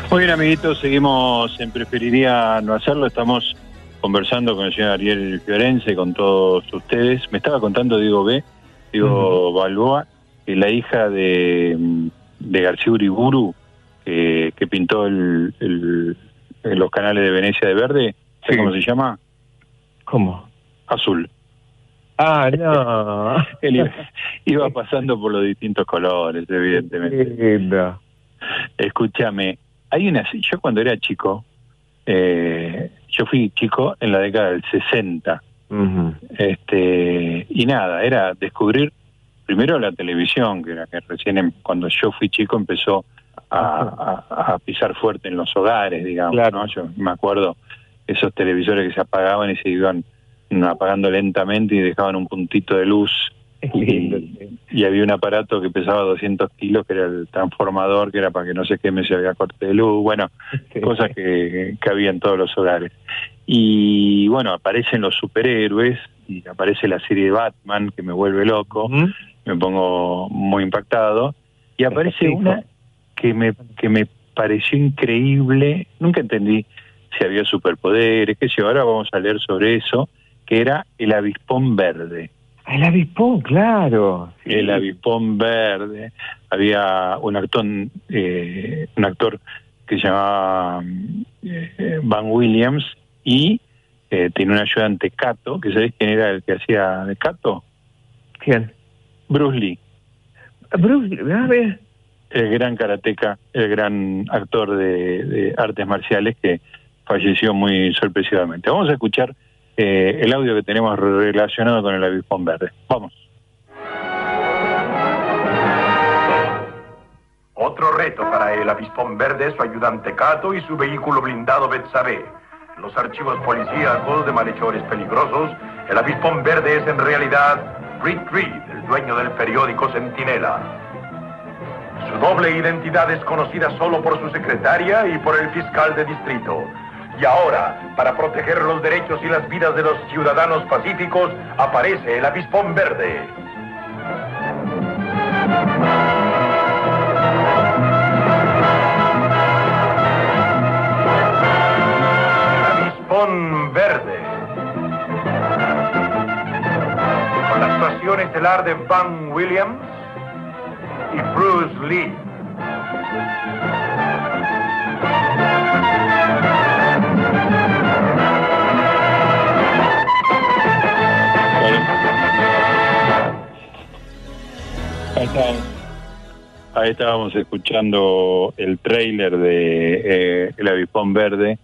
Muy bien, amiguitos, seguimos en Preferiría no hacerlo. Estamos conversando con el señor Ariel Fiorense, con todos ustedes. Me estaba contando Diego B, Diego Balboa, que la hija de, de García Uriburu, que, que pintó el, los canales de Venecia de verde, ¿sabes Sí. cómo se llama? ¿Cómo? Azul. Ah, no. Él iba, iba pasando por los distintos colores, evidentemente. Escúchame, hay una. Yo cuando era chico, eh, yo fui chico en la década del 60. este Y nada, era descubrir primero la televisión, que era que recién em- cuando yo fui chico empezó a, a- a pisar fuerte en los hogares, digamos. ¿no? Yo me acuerdo esos televisores que se apagaban y se iban apagando lentamente y dejaban un puntito de luz. Y, y había un aparato que pesaba 200 kilos, que era el transformador, que era para que no se queme si había corte de luz. Bueno, cosas que, que había en todos los hogares. Y bueno, aparecen los superhéroes y aparece la serie de Batman, que me vuelve loco, me pongo muy impactado. Y aparece una que me, que me pareció increíble, nunca entendí si había superpoderes, qué sé yo, ahora vamos a leer sobre eso, que era el avispón verde. El avispón, claro. El avispón verde. Había un actor, eh, un actor que se llamaba eh, Van Williams y eh, tenía un ayudante Cato, que sabés quién era el que hacía de Cato? ¿Quién? Bruce Lee. Bruce Lee, a ver. el gran karateca, el gran actor de, de artes marciales que falleció muy sorpresivamente. Vamos a escuchar eh, el audio que tenemos relacionado con el avispón verde. Vamos. Otro reto para el avispón verde, su ayudante Cato y su vehículo blindado Betsabe. Los archivos policíacos de malhechores peligrosos, el avispón verde es en realidad Britt Reed, el dueño del periódico Centinela. Su doble identidad es conocida solo por su secretaria y por el fiscal de distrito. Y ahora, para proteger los derechos y las vidas de los ciudadanos pacíficos, aparece el avispón verde. Avispón Verde. Con la actuación estelar de Van Williams y Bruce Lee. Ahí estábamos, ahí estábamos escuchando el tráiler de eh, El avispón verde,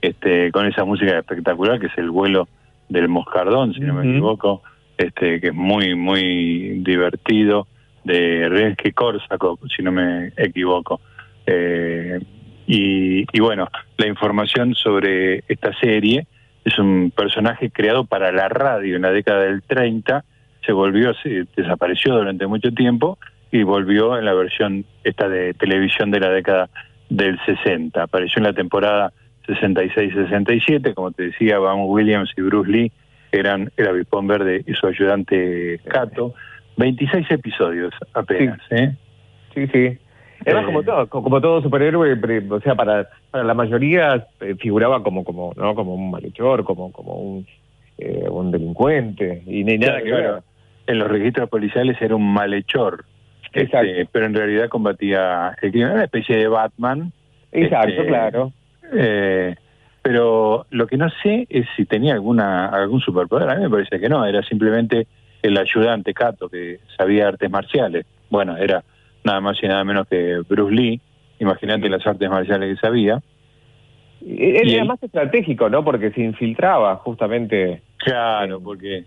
este, con esa música espectacular que es el vuelo del moscardón, si no me equivoco, este, que es muy muy divertido, de Renske Corsaco, si no me equivoco. Eh, y, y bueno, la información sobre esta serie es un personaje creado para la radio en la década del 30, se volvió, se desapareció durante mucho tiempo y volvió en la versión esta de televisión de la década del 60. Apareció en la temporada 66-67, como te decía, Van Williams y Bruce Lee eran el avispón verde y su ayudante Cato. 26 episodios apenas, ¿eh? Sí, sí. Además, como todo, co- como todo superhéroe, o sea, para, para la mayoría eh, figuraba como, como, ¿no? como un malhechor, como, como un, eh, un delincuente, y ni nada Claro, que claro. En los registros policiales era un malhechor, este, pero en realidad combatía el crimen, era una especie de Batman. Exacto, este, claro. eh, pero lo que no sé es si tenía alguna algún superpoder. A mí me parece que no, era simplemente el ayudante Cato que sabía artes marciales. Bueno, era nada más y nada menos que Bruce Lee. Imagínate las artes marciales que sabía. Él Y era él- más estratégico, ¿no? Porque se infiltraba justamente. Claro, porque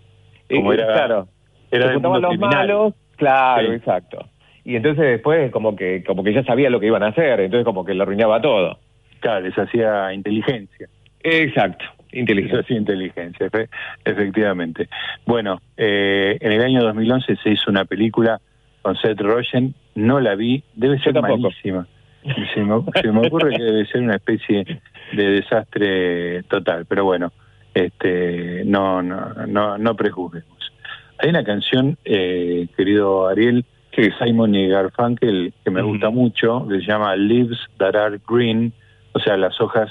Eh, como era, claro, era del mundo los criminal. malos, claro, Sí. exacto. Y entonces después como que como que ya sabía lo que iban a hacer, entonces como que le arruinaba todo. Claro, les hacía inteligencia. Exacto, inteligencia. Les hacía inteligencia, efe- efectivamente. Bueno, eh, en el año 2011 se hizo una película con Seth Rogen, no la vi, debe ser malísima. Se me, se me ocurre que debe ser una especie de desastre total, pero bueno, este, no, no, no, no prejuzguemos. Hay una canción, eh, querido Ariel, que Simon y Garfunkel, que me gusta mucho, que se llama Leaves That Are Green, o sea, las hojas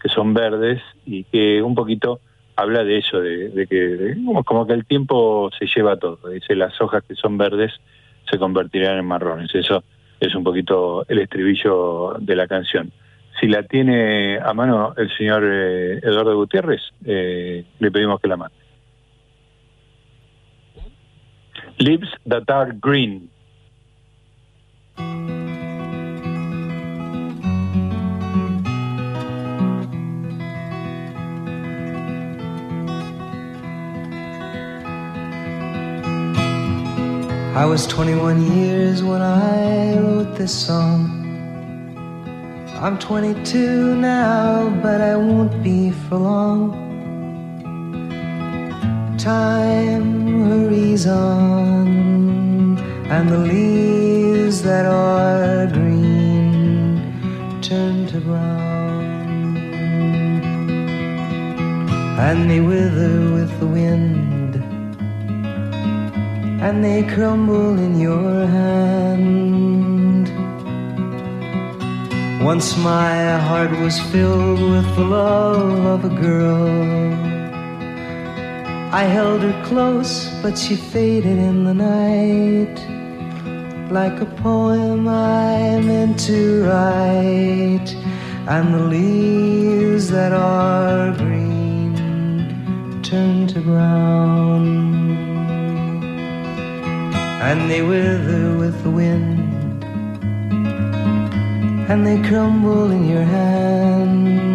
que son verdes, y que un poquito habla de eso, de, de que de- como que el tiempo se lleva todo. Dice, las hojas que son verdes se convertirán en marrones. Eso es un poquito el estribillo de la canción. Si la tiene a mano el señor eh, Eduardo Gutiérrez, eh, le pedimos que la mande. Leaves that are green. I was 21 years when I wrote this song. I'm 22 now, but I won't be for long. Time hurries on, and the leaves that are green turn to brown, and they wither with the wind and they crumble in your hand. Once my heart was filled with the love of a girl. I held her close, but she faded in the night. Like a poem I meant to write, and the leaves that are green turn to brown and they wither with the wind, and they crumble in your hand.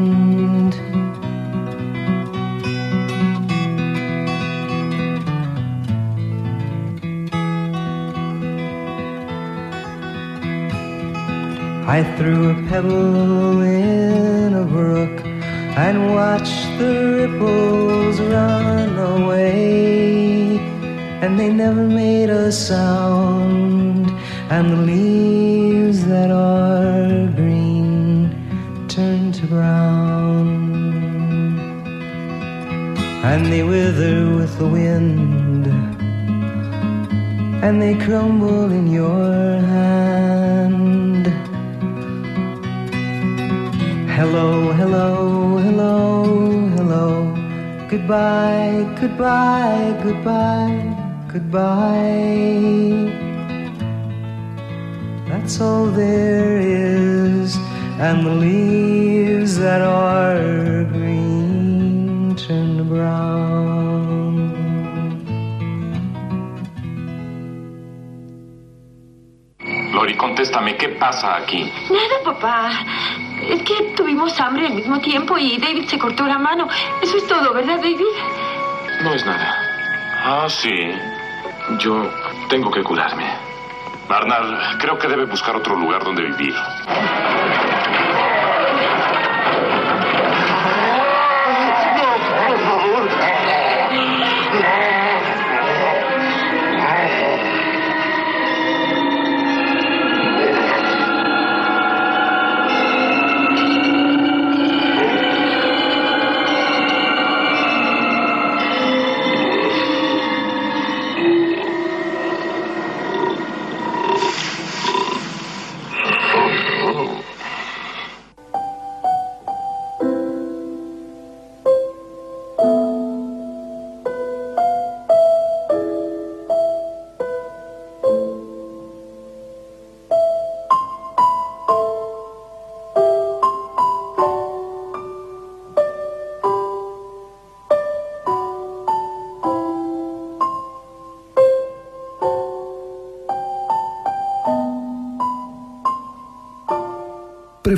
I threw a pebble in a brook and watched the ripples run away and they never made a sound. And the leaves that are green turn to brown, and they wither with the wind, and they crumble in your hand. Hello, hello, hello, hello. Goodbye, goodbye, goodbye, goodbye. That's all there is, and the leaves that are green turn to brown. Lori, contéstame, ¿qué pasa aquí? Nada, papá. Es que tuvimos hambre al mismo tiempo y David se cortó la mano. Eso es todo, ¿verdad, David? No es nada. Ah, sí. Yo tengo que curarme. Bernard, creo que debe buscar otro lugar donde vivir.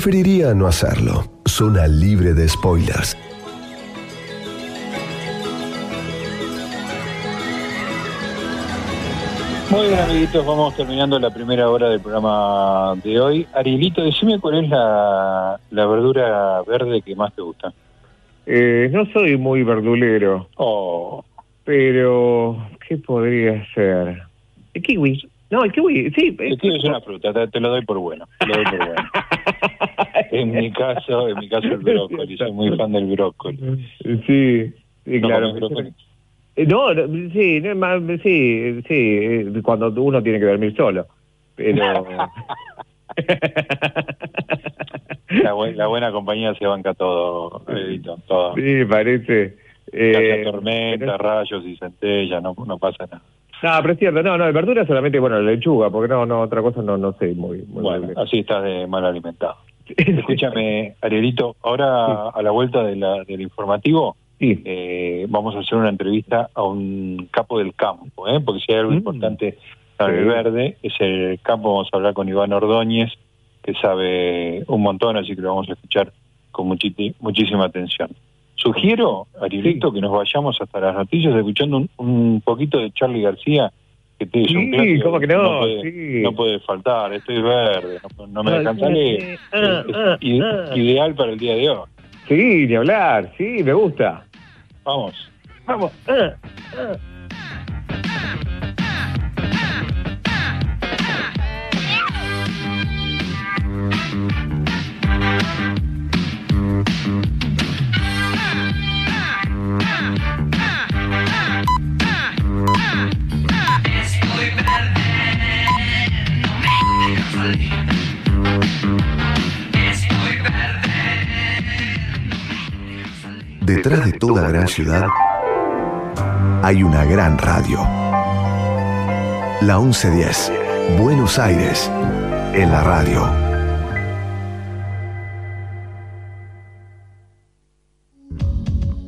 Preferiría no hacerlo. Zona libre de spoilers. Muy bien, amiguitos, vamos terminando la primera hora del programa de hoy. Arielito, decime cuál es la, la verdura verde que más te gusta. Eh, no soy muy verdulero. Oh. Pero, ¿qué podría ser? El kiwi. No, el kiwi, sí. El kiwi es una fruta, te, te lo doy por bueno. Lo doy por bueno. en mi caso, en mi caso el brócoli, soy muy fan del brócoli. Sí, sí, ¿No claro. Eh, No, no, sí, no, sí, sí, eh, cuando uno tiene que dormir solo. Pero. La, buen- la buena compañía se banca todo, Edito, todo. sí, parece. Eh, tormenta, rayos y centellas, no, no pasa nada. No, pero es cierto, no, no, de verdura solamente, bueno, la lechuga, porque no, no, otra cosa no, no sé muy, muy Bueno, bien. así estás de mal alimentado. Escúchame, Arielito, ahora a la vuelta de la- del informativo eh, vamos a hacer una entrevista a un capo del campo, ¿eh? porque si hay algo importante en el verde es el campo, vamos a hablar con Iván Ordóñez, que sabe un montón, así que lo vamos a escuchar con muchísima atención. Sugiero, Arielito, que nos vayamos hasta las noticias escuchando un, un poquito de Charlie García, que te un Sí, clásico ¿cómo que no? puede, Sí. no puede faltar, estoy verde, no, no me Ah, salir. sí. Ah, Es ah, ah. ideal para el día de hoy. Sí, ni hablar, sí, me gusta. Vamos. Vamos. Detrás de toda gran ciudad hay una gran radio. La 1110, Buenos Aires, en la radio.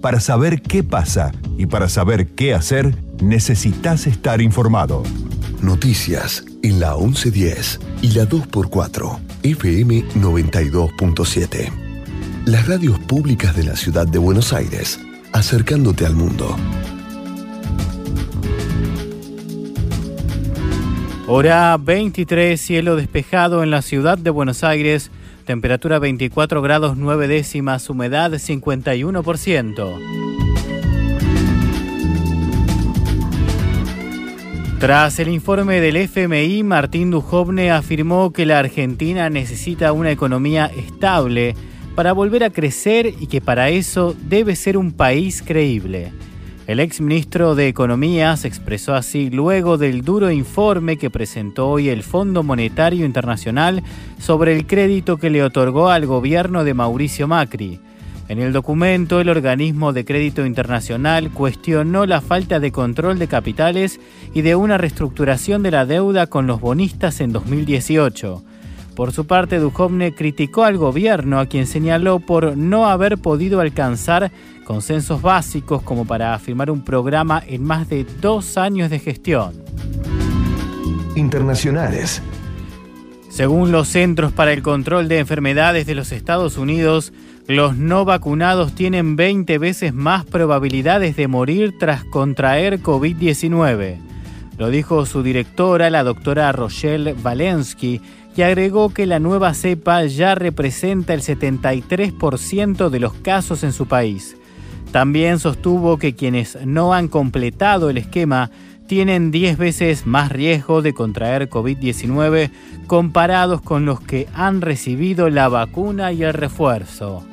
Para saber qué pasa y para saber qué hacer, necesitas estar informado. Noticias en la 1110 y la 2x4, FM 92.7. Las radios públicas de la ciudad de Buenos Aires, acercándote al mundo. Hora 23, cielo despejado en la ciudad de Buenos Aires, temperatura 24 grados 9 décimas, humedad 51%. Tras el informe del FMI, Martín Dujovne afirmó que la Argentina necesita una economía estable para volver a crecer y que para eso debe ser un país creíble. El exministro de Economía se expresó así luego del duro informe que presentó hoy el Fondo Monetario Internacional sobre el crédito que le otorgó al gobierno de Mauricio Macri. En el documento, el organismo de crédito internacional cuestionó la falta de control de capitales y de una reestructuración de la deuda con los bonistas en 2018. Por su parte, Duhovne criticó al gobierno, a quien señaló por no haber podido alcanzar consensos básicos como para afirmar un programa en más de dos años de gestión. Internacionales. Según los Centros para el Control de Enfermedades de los Estados Unidos, los no vacunados tienen 20 veces más probabilidades de morir tras contraer COVID-19. Lo dijo su directora, la doctora Rochelle Valensky, y agregó que la nueva cepa ya representa el 73% de los casos en su país. También sostuvo que quienes no han completado el esquema tienen 10 veces más riesgo de contraer COVID-19 comparados con los que han recibido la vacuna y el refuerzo.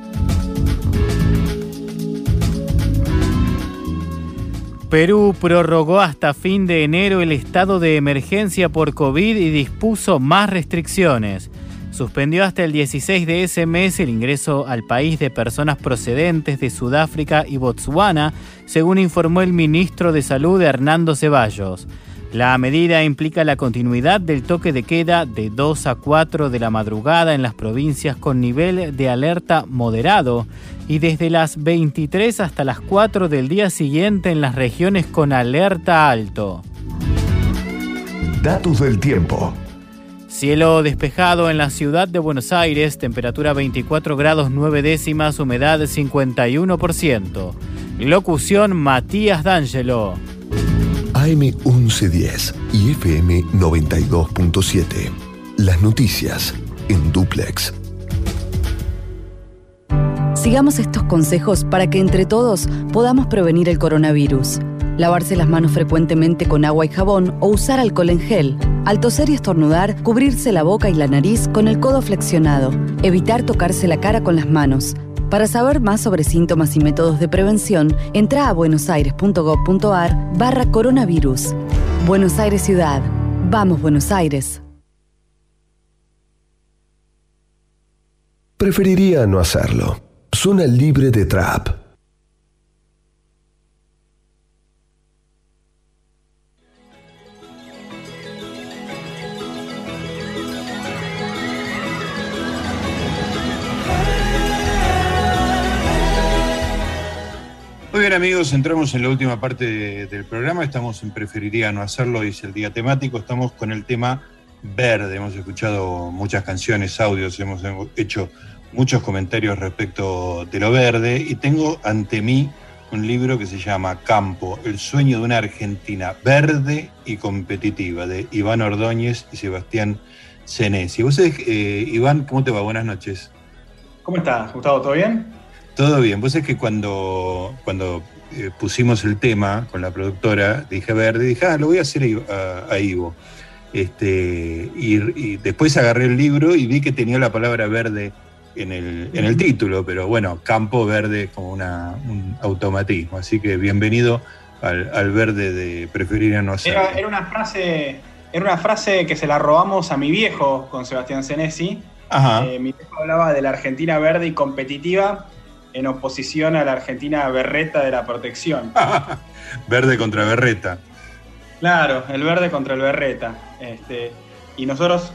Perú prorrogó hasta fin de enero el estado de emergencia por COVID y dispuso más restricciones. Suspendió hasta el 16 de ese mes el ingreso al país de personas procedentes de Sudáfrica y Botsuana, según informó el ministro de Salud Hernando Ceballos. La medida implica la continuidad del toque de queda de 2 a 4 de la madrugada en las provincias con nivel de alerta moderado y desde las 23 hasta las 4 del día siguiente en las regiones con alerta alto. Datos del tiempo. Cielo despejado en la ciudad de Buenos Aires, temperatura 24 grados 9 décimas, humedad 51%. Locución Matías D'Angelo. AM 1110 y FM 92.7. Las noticias en duplex. Sigamos estos consejos para que entre todos podamos prevenir el coronavirus. lavarse las manos frecuentemente con agua y jabón o usar alcohol en gel. Al toser y estornudar, cubrirse la boca y la nariz con el codo flexionado. Evitar tocarse la cara con las manos. Para saber más sobre síntomas y métodos de prevención, entra a buenosaires.gov.ar barra coronavirus. Buenos Aires Ciudad. Vamos, Buenos Aires. Preferiría no hacerlo. Zona libre de trap. Muy bien amigos, entramos en la última parte de- del programa, estamos en Preferiría no hacerlo, dice el día temático, estamos con el tema verde, hemos escuchado muchas canciones, audios, hemos hecho muchos comentarios respecto de lo verde y tengo ante mí un libro que se llama Campo, el sueño de una Argentina verde y competitiva, de Iván Ordóñez y Sebastián Senesi. Vos eh, Iván, ¿cómo te va? Buenas noches. ¿Cómo estás, Gustavo? ¿Todo bien? Todo bien. Vos es que cuando, cuando eh, pusimos el tema con la productora, dije verde, dije, ah, lo voy a hacer a, Ivo- a- a Ivo. Este, y, y después agarré el libro y vi que tenía la palabra verde en el, en el título, pero bueno, campo verde es como una, un automatismo. Así que bienvenido al, al verde de preferir a no hacerlo. Era, era una frase, era una frase que se la robamos a mi viejo con Sebastián Senesi. Ajá. Eh, mi viejo hablaba de la Argentina verde y competitiva en oposición a la Argentina berreta de la protección. Verde contra berreta. Claro, el verde contra el berreta. Este, y nosotros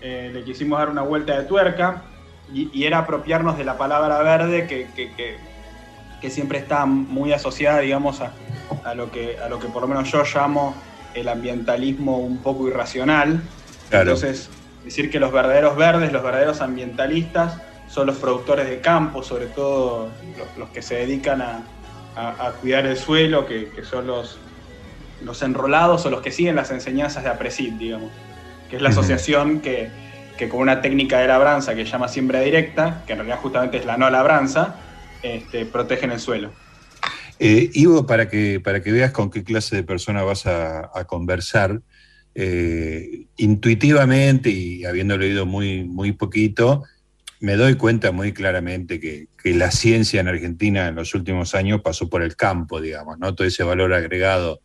eh, le quisimos dar una vuelta de tuerca y, y era apropiarnos de la palabra verde que, que- que- que siempre está muy asociada, digamos, a, a lo que, a lo que por lo menos yo llamo el ambientalismo un poco irracional. Claro. Entonces, decir que los verdaderos verdes, los verdaderos ambientalistas, son los productores de campo, sobre todo los, los que se dedican a, a- a cuidar el suelo, que, que son los, los enrolados o los que siguen las enseñanzas de APRESID, digamos, que es la asociación que, que con una técnica de labranza que se llama siembra directa, que en realidad justamente es la no labranza, este, protegen el suelo. Eh, Ivo, para que, para que veas con qué clase de persona vas a, a conversar, eh, intuitivamente y habiendo leído muy, muy poquito, me doy cuenta muy claramente que, que la ciencia en Argentina en los últimos años pasó por el campo, digamos, ¿no? Todo ese valor agregado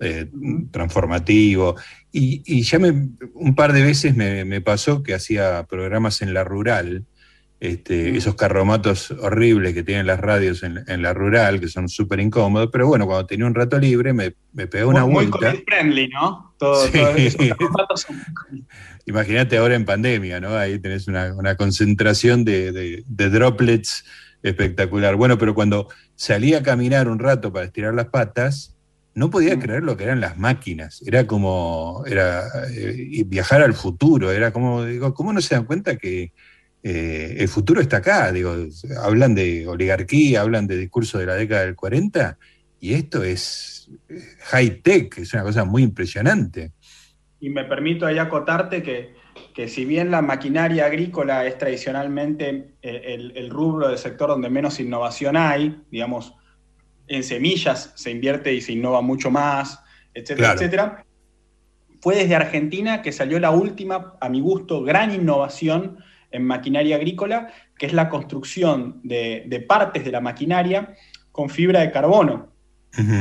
eh, transformativo. Y, y ya me, un par de veces me, me pasó que hacía programas en la rural, este, esos carromatos horribles que tienen las radios en, en la rural, que son súper incómodos, pero bueno, cuando tenía un rato libre me, me pegué una muy, muy vuelta. COVID friendly, ¿no? Todo, Sí. todo son- Imagínate ahora en pandemia, ¿no? Ahí tenés una, una concentración de, de- de droplets espectacular. Bueno, pero cuando salí a caminar un rato para estirar las patas, no podía creer lo que eran las máquinas. Era como era, eh, viajar al futuro. Era como, digo, ¿cómo no se dan cuenta que eh, el futuro está acá? Digo, hablan de oligarquía, hablan de discurso de la década del 40, y esto es eh, high tech, es una cosa muy impresionante. Y me permito ahí acotarte que, que si bien la maquinaria agrícola es tradicionalmente eh, el, el rubro del sector donde menos innovación hay, digamos, en semillas se invierte y se innova mucho más, etcétera, Claro. etcétera, fue desde Argentina que salió la última, a mi gusto, gran innovación en maquinaria agrícola, que es la construcción de, de partes de la maquinaria con fibra de carbono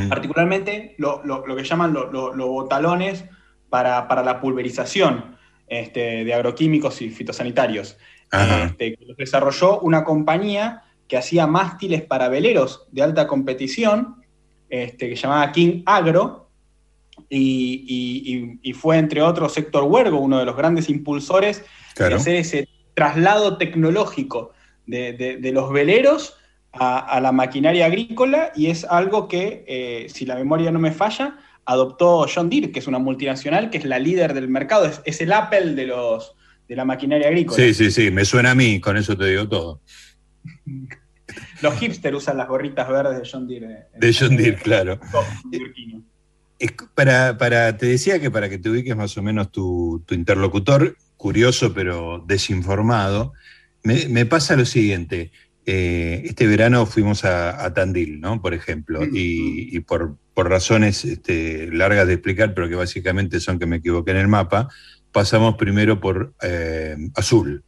particularmente lo, lo- lo que llaman lo- lo- los botalones para, para la pulverización este, de agroquímicos y fitosanitarios. Este, que los desarrolló una compañía que hacía mástiles para veleros de alta competición, este, que se llamaba King Agro, y, y- y- y fue entre otros Héctor Huergo, uno de los grandes impulsores Claro. de hacer ese traslado tecnológico de, de- de los veleros a, a la maquinaria agrícola y es algo que, eh, si la memoria no me falla, adoptó John Deere, que es una multinacional, que es la líder del mercado, es, es el Apple de, los, de la maquinaria agrícola. Sí, sí, sí, me suena a mí, con eso te digo todo. Los hipsters usan las gorritas verdes de John Deere. eh, De John Deere, claro. neoyorquino. Es c- Para, para, te decía que para que te ubiques más o menos tu, tu interlocutor, curioso pero desinformado, me, me pasa lo siguiente. Eh, este verano fuimos a, a Tandil, ¿no? Por ejemplo, y, y por, por razones este, largas de explicar, pero que básicamente son que me equivoqué en el mapa, pasamos primero por eh, Azul,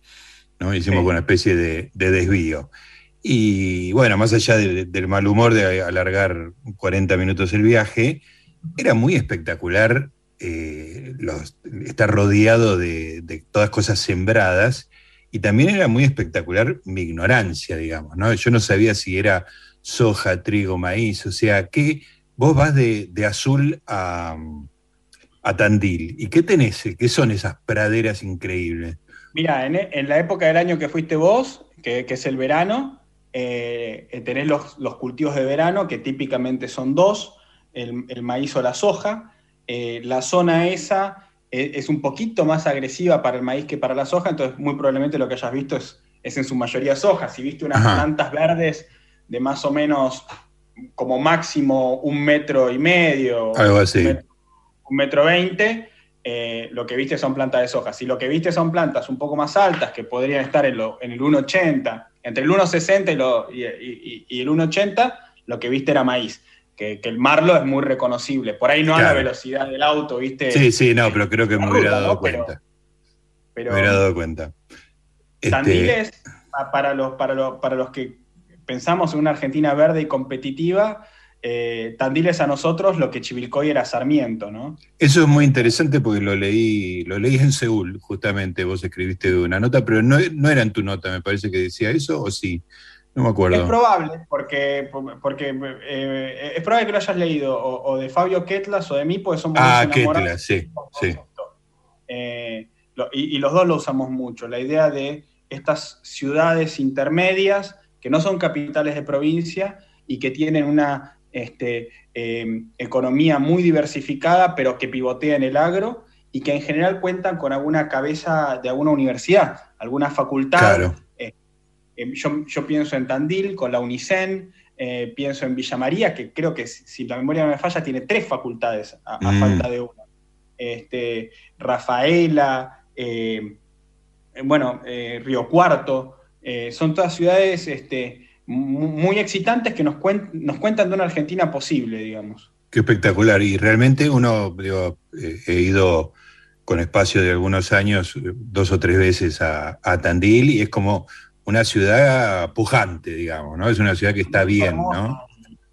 ¿no? Hicimos una especie de, de desvío. Y bueno, más allá de- del mal humor de alargar 40 minutos el viaje, era muy espectacular eh, los- estar rodeado de, de todas cosas sembradas y también era muy espectacular mi ignorancia, digamos, ¿no? Yo no sabía si era soja, trigo, maíz, o sea, que vos vas de, de azul a, a Tandil. ¿Y qué tenés? ¿Qué son esas praderas increíbles? Mira, en, en la época del año que fuiste vos, que, es el verano, eh, eh, tenés los, los cultivos de verano, que típicamente son dos, el, el maíz o la soja. Eh, la zona esa es un poquito más agresiva para el maíz que para la soja, entonces muy probablemente lo que hayas visto es, es en su mayoría soja. Si viste unas Ajá. plantas verdes de más o menos como máximo un metro y medio, Algo así. un metro, veinte, eh, lo que viste son plantas de soja. Si lo que viste son plantas un poco más altas, que podrían estar en, lo- en el 1,80, entre el 1,60 y, y- y- y el 1,80, lo que viste era maíz. Que, que el marlo es muy reconocible. Por ahí no a la Claro. velocidad del auto, ¿viste? Sí, sí, no, pero creo que me hubiera dado cuenta. pero- me hubiera dado cuenta. Este, Tandil es, pa- para los, para, los, para los que pensamos en una Argentina verde y competitiva, eh, Tandil es a nosotros lo que Chivilcoy era Sarmiento, ¿no? Eso es muy interesante porque lo leí, lo leí en Seúl, justamente, vos escribiste una nota, pero no, no era en tu nota, me parece que decía eso, o sí, no me acuerdo. Es probable, porque, porque eh, es probable que lo hayas leído o, o de Fabio Ketlas o de mí, porque somos ah, dos Ketla, enamorados. sí, sí. Eh, lo- y, y los dos lo usamos mucho, la idea de estas ciudades intermedias que no son capitales de provincia y que tienen una este, eh, economía muy diversificada, pero que pivotea en el agro y que en general cuentan con alguna cabeza de alguna universidad, alguna facultad. Claro. Eh, yo, yo pienso en Tandil con la UNICEN, eh, pienso en Villa María, que creo que si, la memoria no me falla, tiene tres facultades a, a Mm. falta de una. Este, Rafaela, eh, bueno, eh, Río Cuarto, son todas ciudades este, mu- muy excitantes que nos, cuen- nos cuentan de una Argentina posible, digamos. Qué espectacular. Y realmente uno, digo, he ido con espacio de algunos años, dos o tres veces a, a Tandil, y es como una ciudad pujante, digamos, ¿no? Es una ciudad que está bien, ¿no?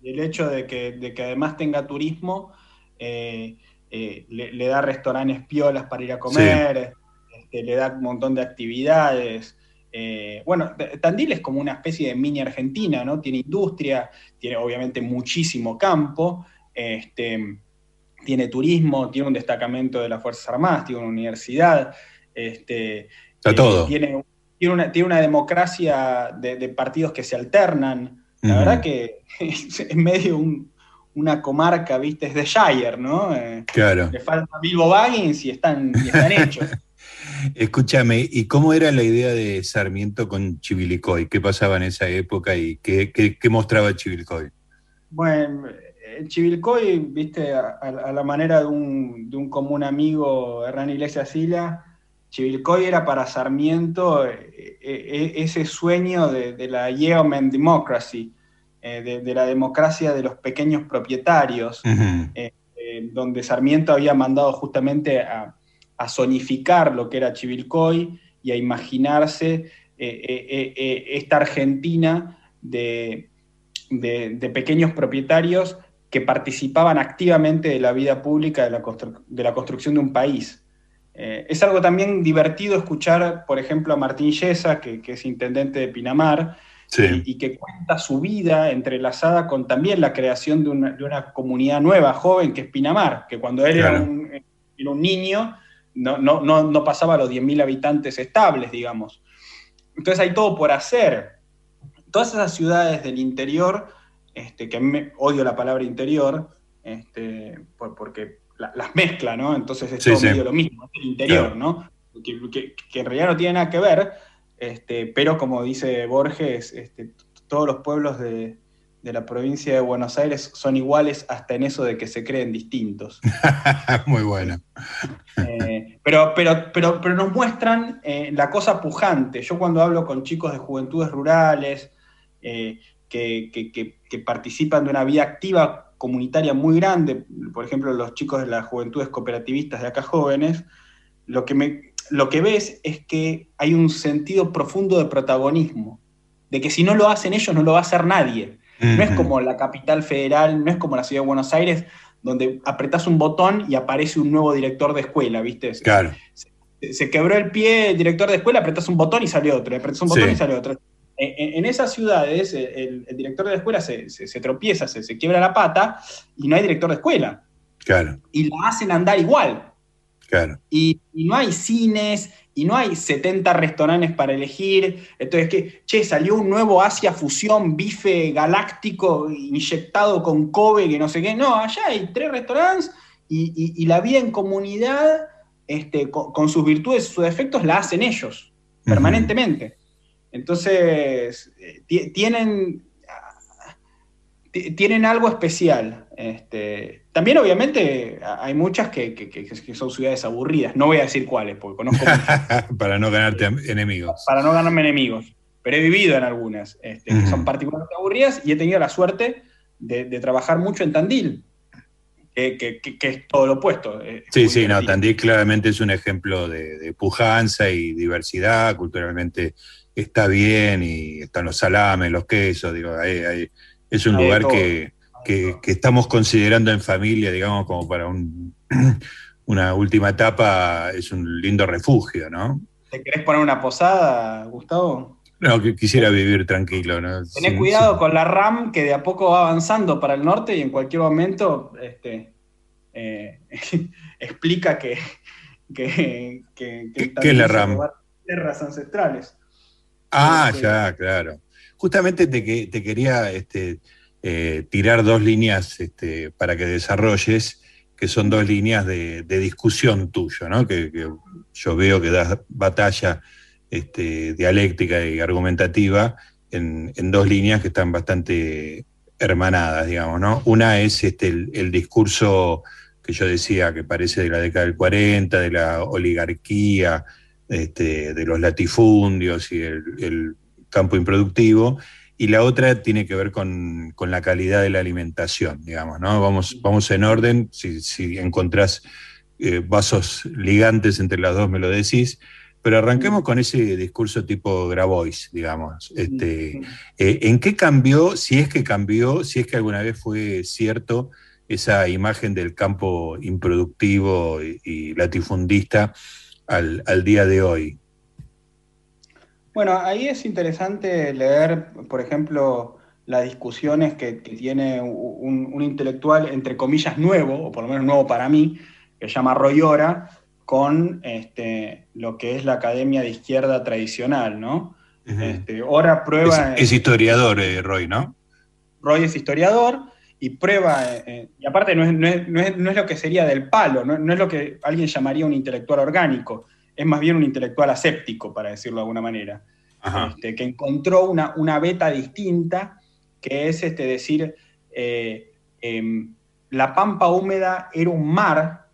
El hecho de que, de que además tenga turismo eh, eh, le, le da restaurantes piolas para ir a comer, este, le da un montón de actividades. Eh, bueno, Tandil es como una especie de mini Argentina, ¿no? Tiene industria, tiene obviamente muchísimo campo, este, tiene turismo, tiene un destacamento de las Fuerzas Armadas, tiene una universidad, este, Está todo. Tiene, tiene, una, tiene una democracia de, de partidos que se alternan. La verdad que es medio un- una comarca, viste, es de Shire, ¿no? Eh, Claro. Le falta Bilbo Baggins y están, y están hechos. Escúchame, ¿y cómo era la idea de Sarmiento con Chivilcoy? ¿Qué pasaba en esa época y qué, qué- qué mostraba Chivilcoy? Bueno, Chivilcoy, viste, a la manera de un, de un común amigo, Hernán Iglesias Sila, Chivilcoy era para Sarmiento eh, eh, ese sueño de, de la Yeoman Democracy, eh, de, de la democracia de los pequeños propietarios, eh, eh, donde Sarmiento había mandado justamente a, a zonificar lo que era Chivilcoy y a imaginarse eh, eh, eh, eh, esta Argentina de, de- de pequeños propietarios que participaban activamente de la vida pública de la, constru- de la construcción de un país. Eh, es algo también divertido escuchar, por ejemplo, a Martín Yesa, que, que es intendente de Pinamar, y, y que cuenta su vida entrelazada con también la creación de una, de una comunidad nueva, joven, que es Pinamar, que cuando él era, Claro. un, era un niño no, no, no, no pasaba los 10.000 habitantes estables, digamos. Entonces hay todo por hacer. Todas esas ciudades del interior, este, que a mí me- odio la palabra interior, este, por- porque la- las mezcla, ¿no? Entonces es Sí, todo sí. medio lo mismo, es el interior, Claro. ¿no? Que, que- que en realidad no tiene nada que ver, este, pero como dice Borges, este, todos los pueblos de, de la provincia de Buenos Aires son iguales hasta en eso de que se creen distintos. Muy bueno. Eh, pero, pero, pero, pero nos muestran eh, la cosa pujante. Yo cuando hablo con chicos de juventudes rurales, eh, que, que- que- que participan de una vida activa comunitaria muy grande, por ejemplo, los chicos de las juventudes cooperativistas de acá jóvenes, lo que, me, lo que ves es que hay un sentido profundo de protagonismo, de que si no lo hacen ellos, no lo va a hacer nadie. No es como la capital federal, no es como la ciudad de Buenos Aires, donde apretás un botón y aparece un nuevo director de escuela, ¿viste? Claro. Se, se quebró el pie el director de escuela, apretás un botón y sale otro, apretás un botón Sí. y sale otro. En, esas ciudades, el, el director de la escuela se, se- se tropieza, se, se quiebra la pata y no hay director de escuela. Claro, Y la hacen andar igual. claro. Y, y no hay cines, y no hay 70 restaurantes para elegir. Entonces, que, che, salió un nuevo Asia Fusión, bife galáctico inyectado con Kobe, que no sé qué. No, allá hay tres restaurantes y, y- y la vida en comunidad, este, con, con sus virtudes y sus defectos, la hacen ellos, permanentemente. Entonces, eh, ti- tienen, ti- tienen algo especial. Este, también, obviamente, hay muchas que, que- que- que son ciudades aburridas. No voy a decir cuáles, porque conozco muchas, Para no ganarte enemigos. para no ganarme enemigos. Pero he vivido en algunas este, que son particularmente aburridas y he tenido la suerte de, de trabajar mucho en Tandil, que, que- que- que es todo lo opuesto. eh, Sí, sí, no, Tandil claramente es un ejemplo de, de pujanza y diversidad, culturalmente está bien y están los salames, los quesos, digo, ahí- ahí- es un lugar que, que- que estamos considerando en familia, digamos, como para un- una última etapa, es un lindo refugio, ¿no? ¿Te querés poner una posada, Gustavo? No, que quisiera vivir tranquilo, ¿no? Tenés Sí, cuidado con la RAM que de a poco va avanzando para el norte y en cualquier momento este, eh, explica que, que, que, que ¿Qué es la RAM? tierras ancestrales. Ah, ya, claro. Justamente te, que- te quería este, eh, tirar dos líneas este, para que desarrolles, que son dos líneas de, de discusión tuyo, ¿no? Que, que yo veo que das batalla este, dialéctica y argumentativa en, en dos líneas que están bastante hermanadas, digamos, ¿no? Una es este, el, el discurso que yo decía que parece de la década del 40, de la oligarquía, este, de los latifundios y el, el campo improductivo, y la otra tiene que ver con, con la calidad de la alimentación, digamos, ¿no? Vamos, vamos en orden, si, si encontrás eh, vasos ligantes entre las dos me lo decís, pero arranquemos con ese discurso tipo Grabois, digamos. Este, eh, ¿En qué cambió, si es que cambió, si es que alguna vez fue cierto esa imagen del campo improductivo y, y latifundista al, al día de hoy? Bueno, ahí es interesante leer, por ejemplo, las discusiones que, que tiene un, un intelectual, entre comillas, nuevo, o por lo menos nuevo para mí, que se llama Roy Ora, con este, lo que es la academia de izquierda tradicional, ¿no? Este, Ora prueba... Es, es historiador, eh, Roy, ¿no? Roy es historiador y prueba, eh, eh, y aparte no es, no, es, no, es, no es lo que sería del palo, no, no, es lo que alguien llamaría un intelectual orgánico, es más bien un intelectual aséptico, para decirlo de alguna manera, este, que encontró una, una beta distinta, que es este, decir, eh, eh, la pampa húmeda era un mar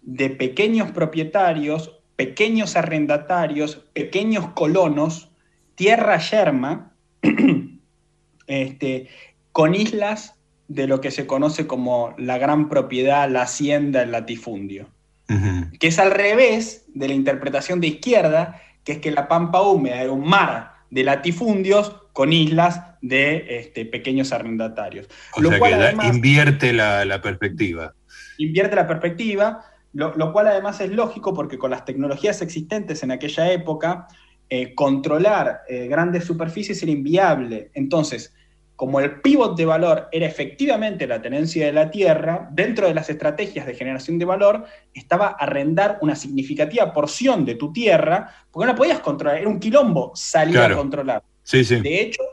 de pequeños propietarios, pequeños arrendatarios, pequeños colonos, tierra yerma, este, con islas de lo que se conoce como la gran propiedad, la hacienda, el latifundio. Uh -huh. Que es al revés de la interpretación de izquierda, que es que la pampa húmeda era un mar de latifundios con islas de este, pequeños arrendatarios. O lo sea cual que además, invierte la, la, perspectiva. Invierte la perspectiva, lo, lo, cual además es lógico porque con las tecnologías existentes en aquella época, eh, controlar eh, grandes superficies era inviable. Entonces, como el pivot de valor era efectivamente la tenencia de la tierra, dentro de las estrategias de generación de valor estaba arrendar una significativa porción de tu tierra, porque no la podías controlar, era un quilombo salir claro. a controlar. Sí, sí. De hecho,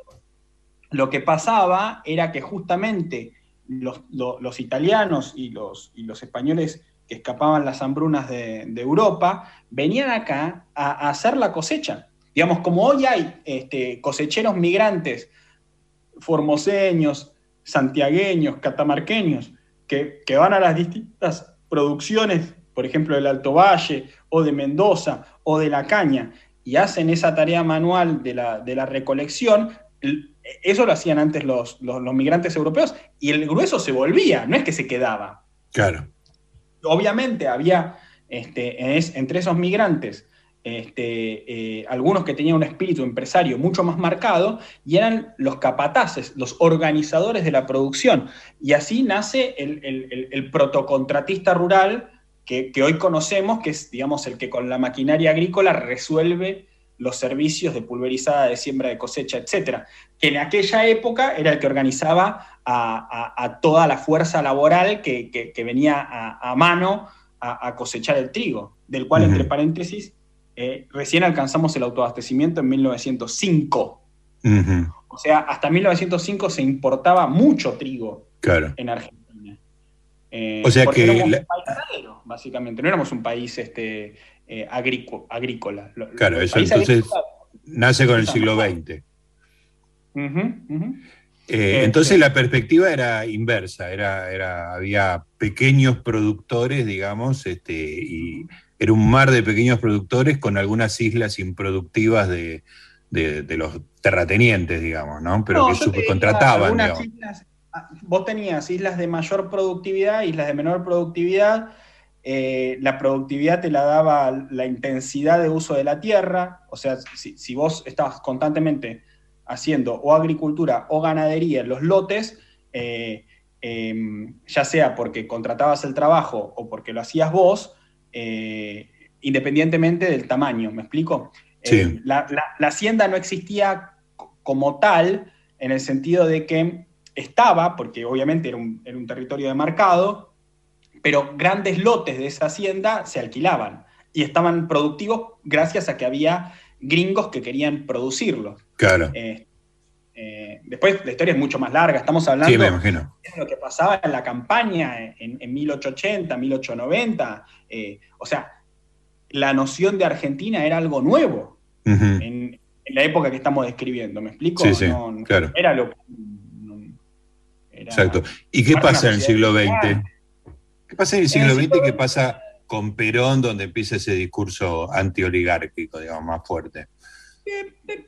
lo que pasaba era que justamente los, los, los italianos y los, y los, españoles que escapaban las hambrunas de, de Europa venían acá a, a, hacer la cosecha. Digamos, como hoy hay este, cosecheros migrantes formoseños, santiagueños, catamarqueños, que, que, van a las distintas producciones, por ejemplo, del Alto Valle o de Mendoza o de La Caña, y hacen esa tarea manual de la, de la recolección, eso lo hacían antes los, los, los migrantes europeos y el grueso se volvía, no es que se quedaba. Claro. Obviamente había este, es- entre esos migrantes este, eh, algunos que tenían un espíritu empresario mucho más marcado y eran los capataces, los organizadores de la producción. Y así nace el, el- protocontratista rural que, que hoy conocemos, que es, digamos, el que con la maquinaria agrícola resuelve los servicios de pulverizada, de siembra, de cosecha, etcétera. Que en aquella época era el que organizaba a, a- a toda la fuerza laboral que, que- que venía a, a mano a, cosechar el trigo, del cual, entre paréntesis, eh, recién alcanzamos el autoabastecimiento en 1905. Ujú, O sea, hasta 1905 se importaba mucho trigo Claro. en Argentina. Eh, O sea que éramos la- un país ganadero, básicamente, no éramos un país este, eh, agríco- agrícola. Claro, eso entonces nace con el siglo. XX. Eh, Este- entonces la perspectiva era inversa, era, era, había pequeños productores, digamos, este, y era un mar de pequeños productores con algunas islas improductivas de, de- de los terratenientes, digamos, ¿no? Pero No, que subcontrataban, digamos. islas- ah, vos tenías islas de mayor productividad, islas de menor productividad. eh, la productividad te la daba la intensidad de uso de la tierra. O sea, si, si vos estabas constantemente haciendo o agricultura o ganadería en los lotes, eh, eh, ya sea porque contratabas el trabajo o porque lo hacías vos, eh, independientemente del tamaño, ¿me explico? Sí. Eh, la, la- la hacienda no existía co- como tal, en el sentido de que estaba, porque obviamente era un, era un territorio de mercado, pero grandes lotes de esa hacienda se alquilaban y estaban productivos gracias a que había gringos que querían producirlo. Claro. Eh, eh, después la historia es mucho más larga, estamos hablando Sí, me imagino. de lo que pasaba en la campaña en, en 1880, 1890. eh, o sea, la noción de Argentina era algo nuevo en, en la época que estamos describiendo, ¿me explico? Sí, sí, No- no claro. Era lo no- era- Exacto. ¿Y qué pasa en el siglo XX? ¿Qué pasa en el siglo En el XX siglo y qué pasa con Perón, donde empieza ese discurso antioligárquico, digamos, más fuerte?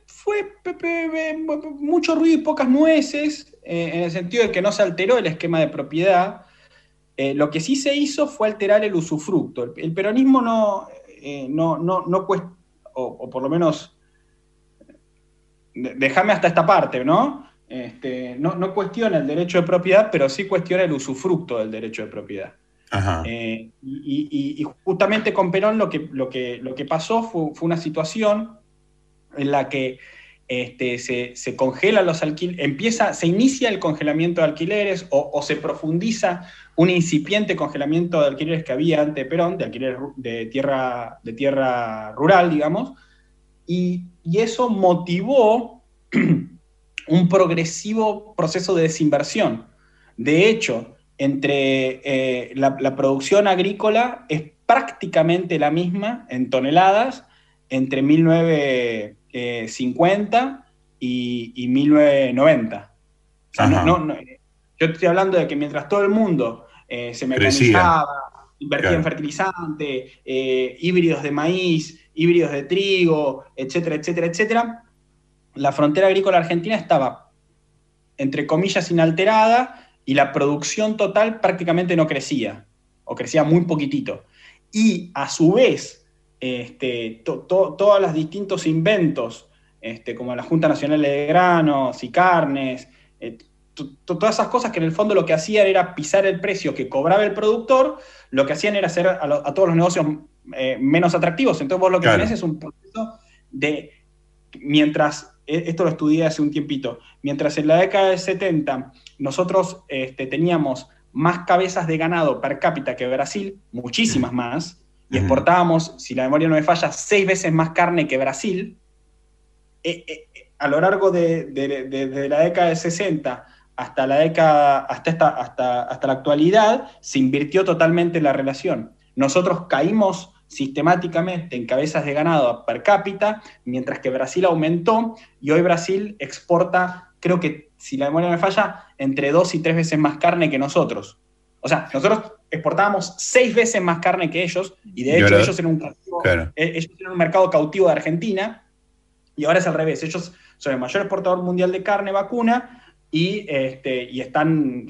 Fue mucho ruido y pocas nueces, eh, en el sentido de que no se alteró el esquema de propiedad. Eh, lo que sí se hizo fue alterar el usufructo. El, el peronismo no, eh, no, no, no cuest- o, o por lo menos, déjame hasta esta parte, ¿no? Este, no, no cuestiona el derecho de propiedad, pero sí cuestiona el usufructo del derecho de propiedad. Ajá. Eh, y, y- y justamente con Perón lo que, lo que, lo que pasó fue, fue una situación en la que este, se, se congelan los alquileres, empieza, se inicia el congelamiento de alquileres o, se profundiza un incipiente congelamiento de alquileres que había ante Perón, de alquileres de tierra, de tierra rural, digamos, y, y eso motivó un progresivo proceso de desinversión. De hecho, entre eh, la, producción agrícola es prácticamente la misma en toneladas entre 1950 y, y 1990. O sea, no- Ajá. no- no- yo estoy hablando de que mientras todo el mundo eh, se Crecía. mecanizaba, invertía en fertilizante, eh, híbridos de maíz, híbridos de trigo, etcétera, etcétera, etcétera, la frontera agrícola argentina estaba, entre comillas, inalterada y la producción total prácticamente no crecía, o crecía muy poquitito. Y a su vez, este, to- to- todos los distintos inventos, este, como la Junta Nacional de Granos y Carnes, eh, to- to- todas esas cosas que en el fondo lo que hacían era pisar el precio que cobraba el productor, lo que hacían era hacer a, lo- a todos los negocios eh, menos atractivos. Entonces vos lo que Claro. tenés es un proceso de, mientras, eh, esto lo estudié hace un tiempito, mientras en la década del 70 nosotros este, teníamos más cabezas de ganado per cápita que Brasil, muchísimas más, y exportábamos, si la memoria no me falla, seis veces más carne que Brasil, eh, eh, eh, a lo largo de, de- de- de la década del 60 hasta la década, hasta, esta, hasta, hasta la actualidad, se invirtió totalmente la relación. Nosotros caímos sistemáticamente en cabezas de ganado per cápita, mientras que Brasil aumentó y hoy Brasil exporta, creo que, si la memoria no me falla, entre dos y tres veces más carne que nosotros. O sea, nosotros exportábamos seis veces más carne que ellos, y de hecho ellos eran un, cautivo- Claro. eh, ellos eran un mercado cautivo de Argentina, Y ahora es al revés, ellos son el mayor exportador mundial de carne vacuna y, este, y están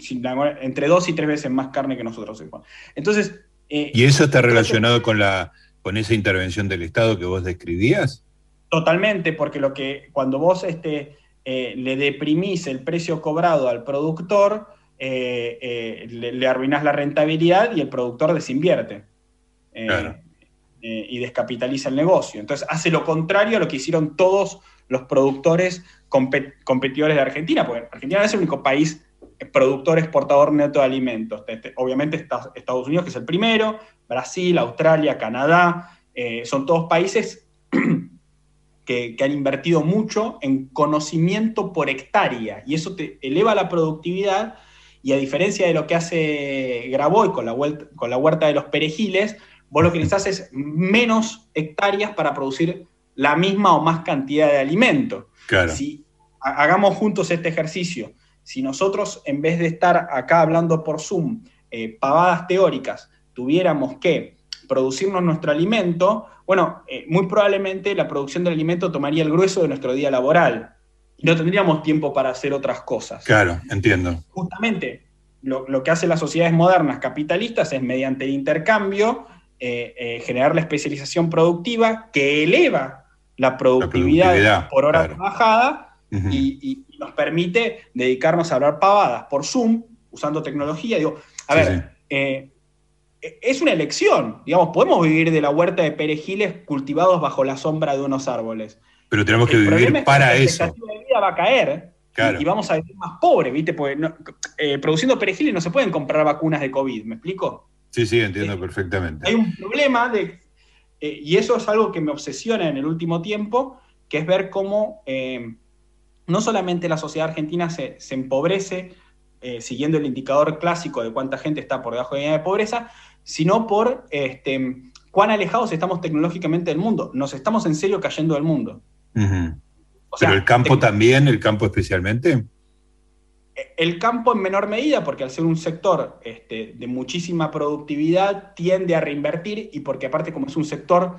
entre dos y tres veces más carne que nosotros. Entonces, eh, ¿Y eso está relacionado con, la, con esa intervención del Estado que vos describías? Totalmente, porque lo que cuando vos este, eh, le deprimís el precio cobrado al productor, eh, eh, le, le arruinás la rentabilidad y el productor desinvierte. Eh, y descapitaliza el negocio. Entonces hace lo contrario a lo que hicieron todos los productores compe- competidores de Argentina, porque Argentina no es el único país productor exportador neto de alimentos. Obviamente está Estados Unidos, que es el primero, Brasil, Australia, Canadá, eh, son todos países que, que han invertido mucho en conocimiento por hectárea y eso te eleva la productividad y a diferencia de lo que hace Graboy con la, vuelta- con la huerta de los perejiles, vos lo que necesitas es menos hectáreas para producir la misma o más cantidad de alimento. Claro. Si ha- hagamos juntos este ejercicio, si nosotros en vez de estar acá hablando por Zoom, eh, pavadas teóricas, tuviéramos que producirnos nuestro alimento, bueno, eh, muy probablemente la producción del alimento tomaría el grueso de nuestro día laboral y no tendríamos tiempo para hacer otras cosas. Claro, entiendo. Justamente lo, lo que hacen las sociedades modernas capitalistas es mediante el intercambio eh, eh, generar la especialización productiva que eleva la productividad, productividad, por hora claro. trabajada y, y- y nos permite dedicarnos a hablar pavadas por Zoom, usando tecnología. Digo, a Sí, ver, eh, es una elección. Digamos, podemos vivir de la huerta de perejiles cultivados bajo la sombra de unos árboles. Pero tenemos que El vivir es que para la eso. expectativa de vida va a caer y- Claro. y, vamos a vivir más pobres, ¿viste? Porque no- eh, produciendo perejiles no se pueden comprar vacunas de COVID, ¿me explico? Sí, sí, entiendo perfectamente. Hay un problema de, eh, y eso es algo que me obsesiona en el último tiempo, que es ver cómo eh, no solamente la sociedad argentina se, se empobrece eh, siguiendo el indicador clásico de cuánta gente está por debajo de la línea de pobreza, sino por este, cuán alejados estamos tecnológicamente del mundo. Nos estamos en serio cayendo del mundo. O sea, Pero el campo también, el campo especialmente. El campo en menor medida, porque al ser un sector este, de muchísima productividad, tiende a reinvertir y porque aparte como es un sector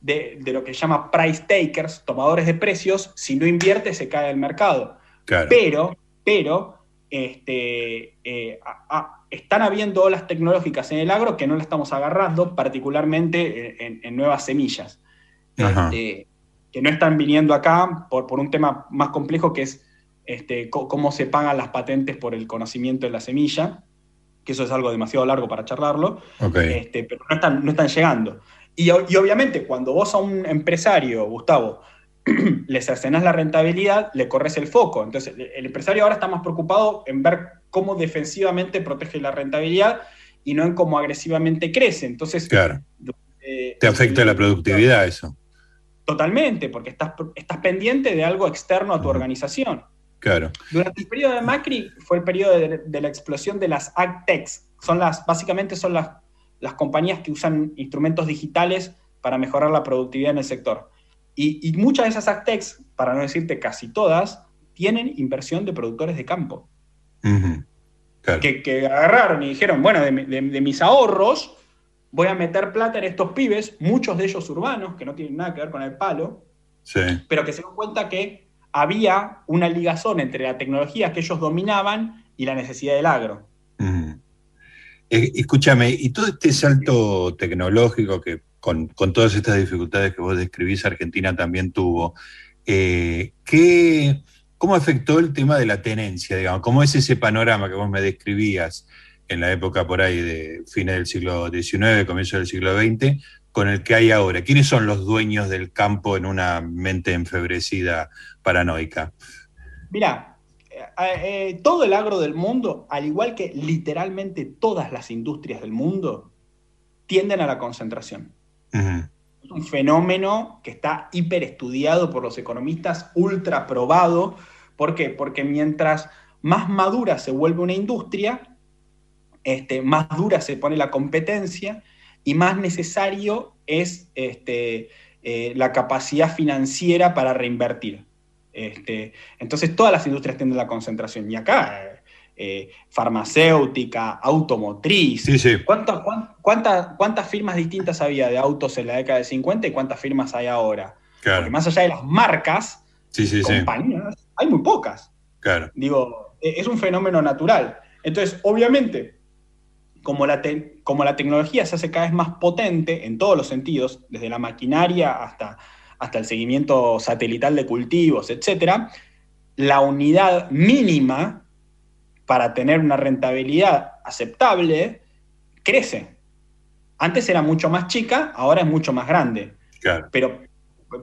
de, de lo que se llama price takers, tomadores de precios, si no invierte se cae el mercado. Claro. Pero, pero, este, eh, a- a- están habiendo olas tecnológicas en el agro que no la estamos agarrando, particularmente en, en nuevas semillas Ajá. este, que no están viniendo acá por, por un tema más complejo que es este, cómo se pagan las patentes por el conocimiento de la semilla, que eso es algo demasiado largo para charlarlo, Ok. este, pero no están, no están llegando. Y, y obviamente cuando vos a un empresario, Gustavo, le cercenás la rentabilidad, le corres el foco. Entonces el, empresario ahora está más preocupado en ver cómo defensivamente protege la rentabilidad y no en cómo agresivamente crece. Entonces, Claro. eh, Te afecta la productividad eso. Totalmente, porque estás, estás pendiente de algo externo a tu organización. Claro. Durante el periodo de Macri fue el periodo de, de la explosión de las AgTechs. Son las, básicamente son las, las compañías que usan instrumentos digitales para mejorar la productividad en el sector. Y, y muchas de esas AgTechs, para no decirte casi todas, tienen inversión de productores de campo. Claro. Que, que agarraron y dijeron, bueno, de- de mis ahorros voy a meter plata en estos pibes, muchos de ellos urbanos, que no tienen nada que ver con el palo, Sí. pero que se dio cuenta que había una ligazón entre la tecnología que ellos dominaban y la necesidad del agro. Ujú. Eh, escúchame, y todo este salto tecnológico que con, con todas estas dificultades que vos describís, Argentina también tuvo, eh, ¿qué- ¿cómo afectó el tema de la tenencia, digamos? ¿Cómo es ese panorama que vos me describías en la época por ahí de fines del siglo XIX, comienzo del siglo XX, con el que hay ahora? ¿Quiénes son los dueños del campo en una mente enfebrecida paranoica? Mira, todo el agro del mundo, al igual que literalmente todas las industrias del mundo, tienden a la concentración. Es un fenómeno que está hiper estudiado por los economistas, ultra probado. ¿Por qué? Porque mientras más madura se vuelve una industria, este, más dura se pone la competencia y más necesario es este, eh, la capacidad financiera para reinvertir. Este, entonces todas las industrias tienden a la concentración. Y acá, eh, farmacéutica, automotriz. Sí, sí. ¿Cuántas, cuán- cuántas- cuántas firmas distintas había de autos en la década de 50 y cuántas firmas hay ahora? Porque más allá de las marcas, sí, sí, compañías, hay muy pocas. Claro. Digo, e, es un fenómeno natural. Entonces, obviamente, como la, como la tecnología se hace cada vez más potente en todos los sentidos, desde la maquinaria hasta, hasta el seguimiento satelital de cultivos, etc., la unidad mínima para tener una rentabilidad aceptable crece. Antes era mucho más chica, ahora es mucho más grande. Claro. Pero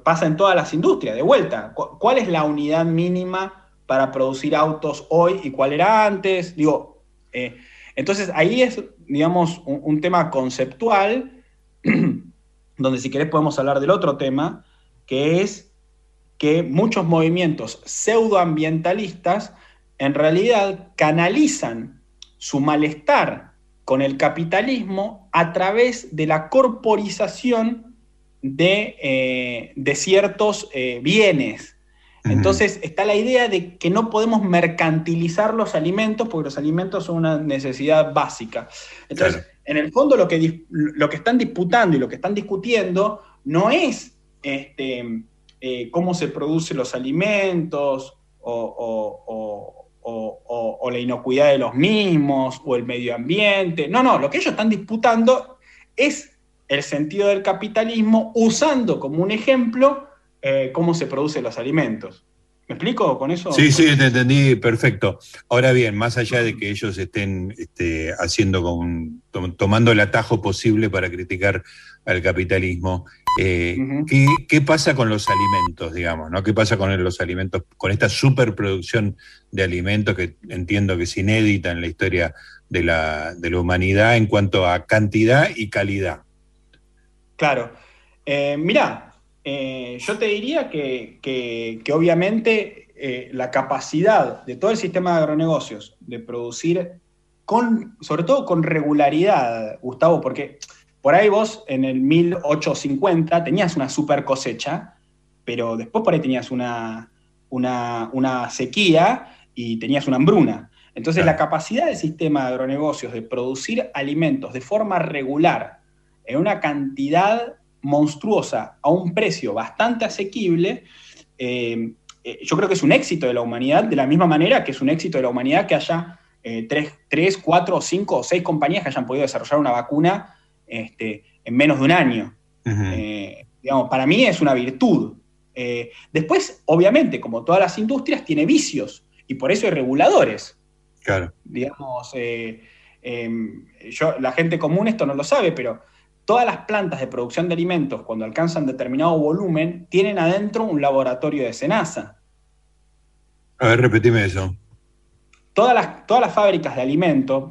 pasa en todas las industrias, de vuelta. ¿Cuál es la unidad mínima para producir autos hoy y cuál era antes? Digo, eh, entonces ahí es, digamos, un, tema conceptual, donde si querés podemos hablar del otro tema, que es que muchos movimientos pseudoambientalistas en realidad canalizan su malestar con el capitalismo a través de la corporización de, eh, ciertos eh, bienes. Entonces está la idea de que no podemos mercantilizar los alimentos porque los alimentos son una necesidad básica. Entonces, en el fondo lo que, lo que están disputando y lo que están discutiendo no es este, eh, cómo se producen los alimentos o, o, la inocuidad de los mismos o el medio ambiente. No, no, lo que ellos están disputando es el sentido del capitalismo usando como un ejemplo eh, cómo se producen los alimentos. ¿Me explico con eso? Sí, sí, te entendí perfecto. Ahora bien, más allá de que ellos estén este, haciendo con, tomando el atajo posible para criticar al capitalismo, eh, ¿qué, pasa con los alimentos, digamos? ¿no? ¿Qué pasa con los alimentos, con esta superproducción de alimentos que entiendo que es inédita en la historia de la, humanidad en cuanto a cantidad y calidad? Claro. Eh, mirá, eh, yo te diría que, obviamente la capacidad de todo el sistema de agronegocios de producir, con, sobre todo con regularidad, Gustavo, porque por ahí vos en el 1850 tenías una super cosecha, pero después por ahí tenías una, una, sequía y tenías una hambruna. Entonces la capacidad del sistema de agronegocios de producir alimentos de forma regular en una cantidad monstruosa a un precio bastante asequible, eh, eh, yo creo que es un éxito de la humanidad, de la misma manera que es un éxito de la humanidad que haya eh, tres, tres, cuatro, cinco o seis compañías que hayan podido desarrollar una vacuna este, en menos de un año. Eh, digamos, para mí es una virtud. Eh, después, obviamente, como todas las industrias, tiene vicios y por eso hay reguladores. Claro. Digamos, em, yo, la gente común esto no lo sabe, pero todas las plantas de producción de alimentos, cuando alcanzan determinado volumen, tienen adentro un laboratorio de cenaza. A ver, repetime eso. Todas las, todas las fábricas de alimentos,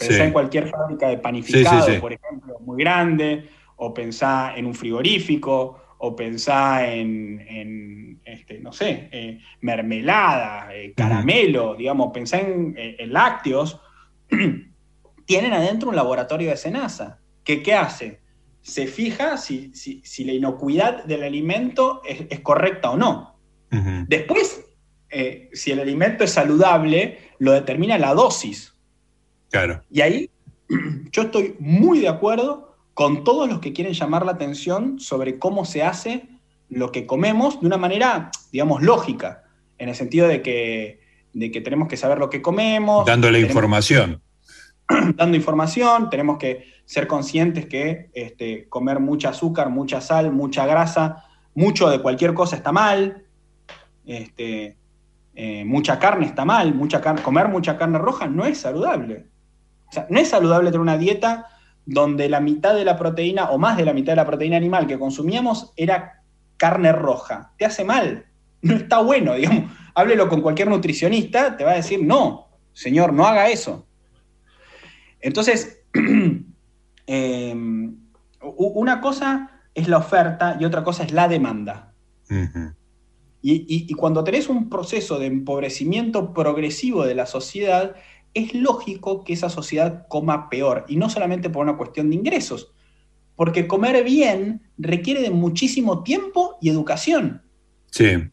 Pensá en cualquier fábrica de panificado, por ejemplo, muy grande, o pensá en un frigorífico, o pensá en, este, no sé, eh, mermelada, eh, caramelo, digamos, pensá en, eh, lácteos, tienen adentro un laboratorio de cenaza. ¿Qué, qué hace? Se fija si, la inocuidad del alimento es, correcta o no. Después, si el alimento es saludable, lo determina la dosis. Y ahí yo estoy muy de acuerdo con todos los que quieren llamar la atención sobre cómo se hace lo que comemos de una manera, digamos, lógica, en el sentido de que, de que tenemos que saber lo que comemos. Dando la información. Dando información, tenemos que ser conscientes que este, comer mucha azúcar, mucha sal, mucha grasa, mucho de cualquier cosa está mal. Este, eh, mucha carne está mal, mucha comer mucha carne roja no es saludable. O sea, no es saludable tener una dieta donde la mitad de la proteína o más de la mitad de la proteína animal que consumíamos era carne roja. Te hace mal. No está bueno, digamos. Háblelo con cualquier nutricionista, te va a decir, no, señor, no haga eso. Entonces, em, una cosa es la oferta y otra cosa es la demanda. y, cuando tenés un proceso de empobrecimiento progresivo de la sociedad, es lógico que esa sociedad coma peor, y no solamente por una cuestión de ingresos, porque comer bien requiere de muchísimo tiempo y educación. Sí.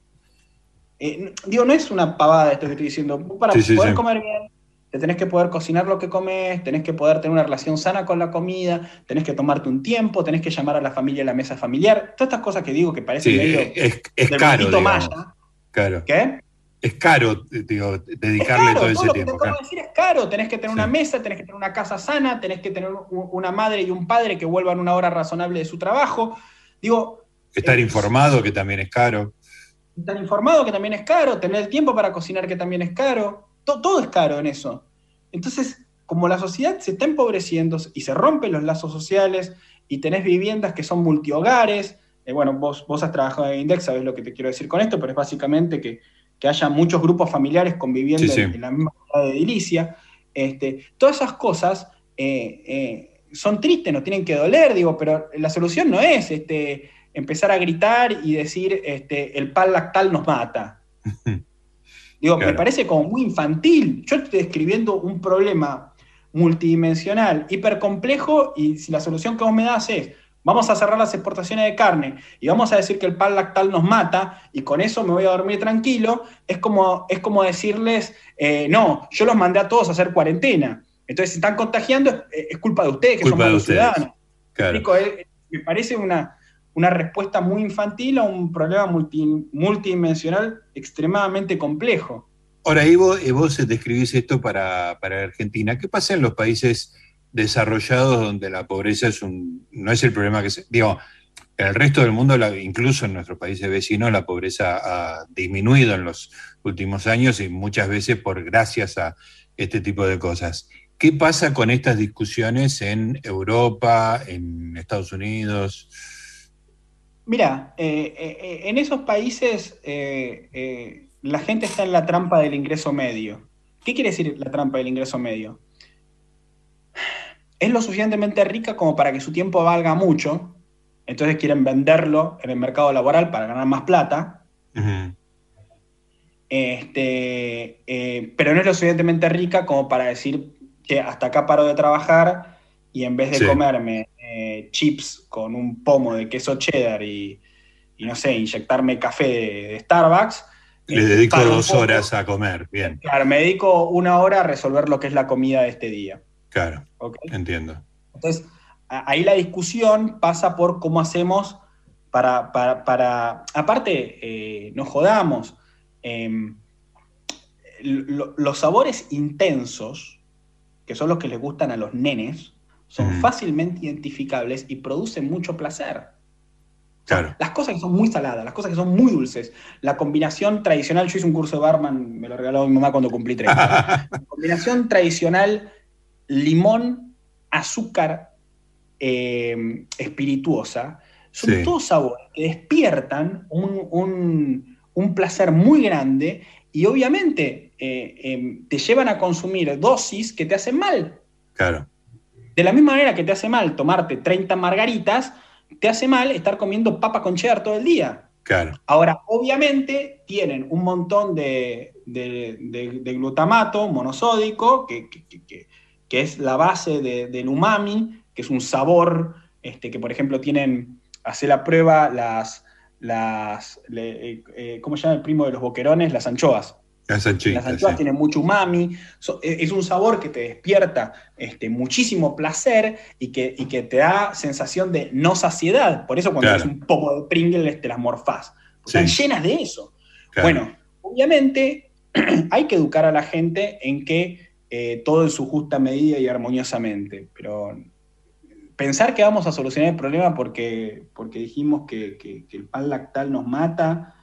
Eh, digo, no es una pavada esto que estoy diciendo. Para poder comer bien, te tenés que poder cocinar lo que comes, tenés que poder tener una relación sana con la comida, tenés que tomarte un tiempo, tenés que llamar a la familia a la mesa familiar. Todas estas cosas que digo que parecen Sí, medio es, es del caro. Benito digamos. Maya. Claro. ¿Qué? Es caro, digo, Es dedicarle caro, todo todo ese lo que te tiempo. claro. de decir es caro. Tenés que tener una mesa, tenés que tener una casa sana, tenés que tener una madre y un padre que vuelvan una hora razonable de su trabajo. Digo, Estar informado, que también es caro. estar informado que también es caro, tener el tiempo para cocinar que también es caro. To- todo es caro en eso. Entonces, como la sociedad se está empobreciendo y se rompen los lazos sociales y tenés viviendas que son multihogares, eh, bueno, vos, vos has trabajado en Index, sabés lo que te quiero decir con esto, pero es básicamente que, que haya muchos grupos familiares conviviendo Sí, sí. En, en la misma ciudad de edilicia. Este, todas esas cosas eh, eh, son tristes, nos tienen que doler, digo, pero la solución no es este, empezar a gritar y decir este, el pan lactal nos mata. Digo, me parece como muy infantil. Yo estoy describiendo un problema multidimensional, hipercomplejo, y si la solución que vos me das es, vamos a cerrar las exportaciones de carne y vamos a decir que el pan lactal nos mata y con eso me voy a dormir tranquilo, es como, es como decirles, eh, no, yo los mandé a todos a hacer cuarentena. Entonces, si están contagiando, es, es culpa de ustedes, que Culpa son malos ciudadanos. Claro. Eh, me parece una, una respuesta muy infantil a un problema multi- multidimensional extremadamente complejo. Ahora, Evo, eh, vos describís esto para, para Argentina. ¿Qué pasa en los países desarrollados donde la pobreza es un, no es el problema que se... Digo, en el resto del mundo, incluso en nuestros países vecinos, la pobreza ha disminuido en los últimos años y muchas veces por gracias a este tipo de cosas. ¿Qué pasa con estas discusiones en Europa, en Estados Unidos? Mira, eh, eh, eh, en esos países eh, la gente está en la trampa del ingreso medio. ¿Qué quiere decir la trampa del ingreso medio? Es lo suficientemente rica como para que su tiempo valga mucho, entonces quieren venderlo en el mercado laboral para ganar más plata, este, pero no es lo suficientemente rica como para decir que hasta acá paro de trabajar y en vez de Sí. comerme chips con un pomo de queso cheddar y, y no sé, inyectarme café de, de Starbucks, Le dedico dos poco. horas a comer. Bien, Claro, me dedico una hora a resolver lo que es la comida de este día. claro, ¿ok? entiendo. Entonces, ahí la discusión pasa por cómo hacemos para, para, para- aparte, eh, no jodamos, em, lo- los sabores intensos, que son los que les gustan a los nenes, son Mm. fácilmente identificables y producen mucho placer. Claro. Las cosas que son muy saladas, las cosas que son muy dulces, la combinación tradicional, yo hice un curso de barman, me lo regaló mi mamá cuando cumplí 30. la combinación tradicional limón, azúcar, eh, espirituosa, son Sí. todos sabores que despiertan un, un- un placer muy grande y obviamente eh, eh, te llevan a consumir dosis que te hacen mal. Claro. De la misma manera que te hace mal tomarte 30 margaritas, te hace mal estar comiendo papa con cheddar todo el día. Claro. Ahora, obviamente tienen un montón de, de- de- de glutamato monosódico, que, que- que- que- que es la base de- del umami, que es un sabor, este, que por ejemplo tienen, hace la prueba las, las le- eh, eh, ¿cómo se llama el primo de los boquerones? Las anchoas. Las anchitas, Las anchoas sí. tienen mucho umami, so- e- es un sabor que te despierta este, muchísimo placer y que, y que te da sensación de no saciedad. Por eso cuando Claro. es un poco de Pringles te las morfás. Sí. Están llenas de eso. Claro. Bueno, obviamente hay que educar a la gente en que eh, todo en su justa medida y armoniosamente, pero pensar que vamos a solucionar el problema porque, porque dijimos que, que- que el pan lactal nos mata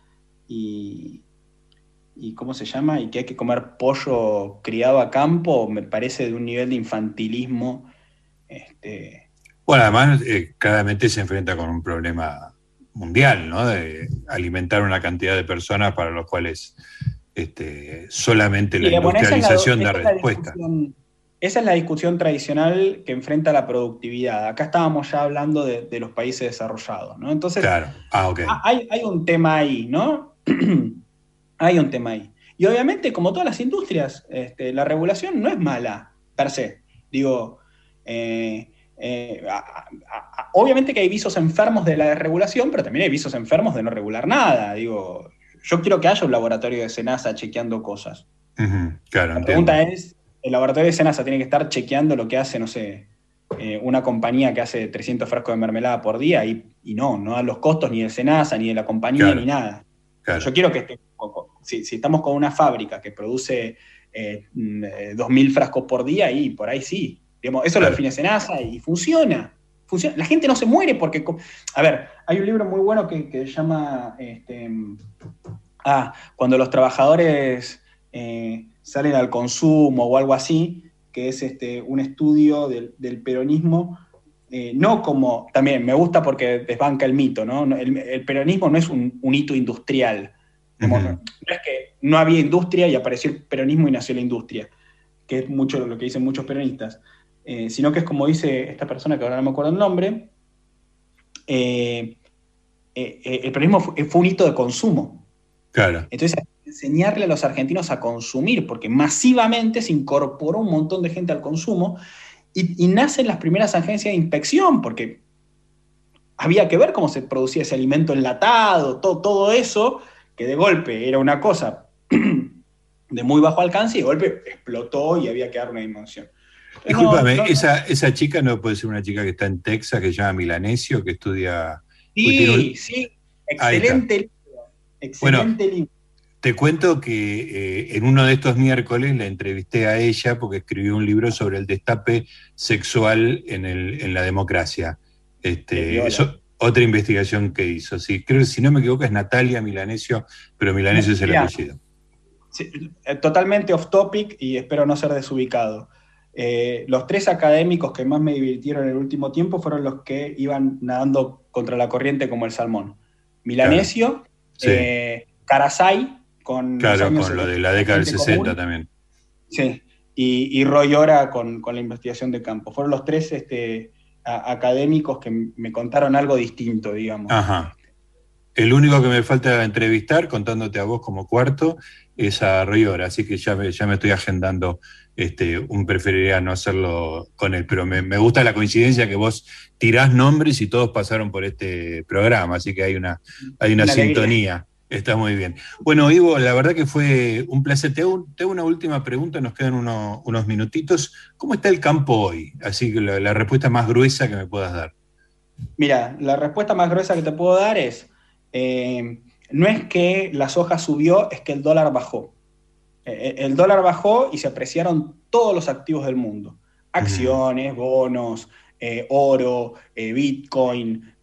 y, y ¿cómo se llama? Y que hay que comer pollo criado a campo, me parece de un nivel de infantilismo. Este, Bueno, además, eh, claramente se enfrenta con un problema mundial, ¿no? De alimentar una cantidad de personas para los cuales este, solamente la industrialización da es respuesta. Esa es la discusión tradicional que enfrenta la productividad. Acá estábamos ya hablando de, de los países desarrollados, ¿no? Entonces, Claro. Ah, ok. ha- hay, hay un tema ahí, ¿no? hay un tema ahí. Y obviamente, como todas las industrias, este, la regulación no es mala, per se. Digo, eh, eh, a- a- a- obviamente que hay visos enfermos de la desregulación, pero también hay visos enfermos de no regular nada. Digo, yo quiero que haya un laboratorio de Senasa chequeando cosas. Claro, La entiendo. pregunta es, el laboratorio de Senasa tiene que estar chequeando lo que hace, no sé, eh, una compañía que hace 300 frascos de mermelada por día y, y no, no da los costos ni de Senasa, ni de la compañía, Claro. ni nada. Claro. Yo quiero que esté, si, si estamos con una fábrica que produce eh, mm, eh, 2.000 frascos por día, y por ahí sí. Digamos, eso lo define Senasa y funciona. funciona. La gente no se muere porque... A ver, hay un libro muy bueno que, que se llama... este, ah, cuando los trabajadores eh, salen al consumo o algo así, que es este, un estudio del, del peronismo, eh, no como, también me gusta porque desbanca el mito, ¿no? No, El, el peronismo no es un, un hito industrial. No, no es que no había industria y apareció el peronismo y nació la industria, que es mucho lo que dicen muchos peronistas, Eh, sino que es como dice esta persona, que ahora no me acuerdo el nombre, eh, eh, eh, el peronismo fue, fue un hito de consumo. Claro. Entonces, enseñarle a los argentinos a consumir, porque masivamente se incorporó un montón de gente al consumo y, y nacen las primeras agencias de inspección, porque había que ver cómo se producía ese alimento enlatado, todo, todo eso, que de golpe era una cosa de muy bajo alcance y de golpe explotó y había que dar una dimensión. No, no- esa, esa chica no puede ser una chica que está en Texas, que se llama Milanesio, que estudia... Sí, un- sí, excelente libro. Excelente libro. Te cuento que eh, en uno de estos miércoles la entrevisté a ella porque escribió un libro sobre el destape sexual en, el- en la democracia. Este, eso- otra investigación que hizo. Sí, creo que si no me equivoco es Natalia Milanesio, pero Milanesio es el apellido. Sí, eh, totalmente off topic y espero no ser desubicado. Eh, los tres académicos que más me divirtieron en el último tiempo fueron los que iban nadando contra la corriente como el salmón. Milanesio, Sí. eh, Carasay, con, Claro, con lo de la década del 70 60 común, también. Sí, y, y Roy Ora con, con la investigación de campo. Fueron los tres este, a- académicos que me contaron algo distinto, digamos. Ajá. El único que me falta entrevistar, contándote a vos como cuarto, es a Riora, así que ya me, ya me estoy agendando este, un preferiría no hacerlo con él, pero me, me gusta la coincidencia que vos tirás nombres y todos pasaron por este programa, así que hay una, hay una sintonía. Está muy bien. Bueno, Ivo, la verdad que fue un placer. Te hago, te hago una última pregunta, nos quedan uno- unos minutitos. ¿Cómo está el campo hoy? Así que la, la respuesta más gruesa que me puedas dar. Mira, la respuesta más gruesa que te puedo dar es, eh, no es que la soja subió, es que el dólar bajó. Eh, el dólar bajó y se apreciaron todos los activos del mundo. Acciones, bonos, eh, oro, eh, bitcoin,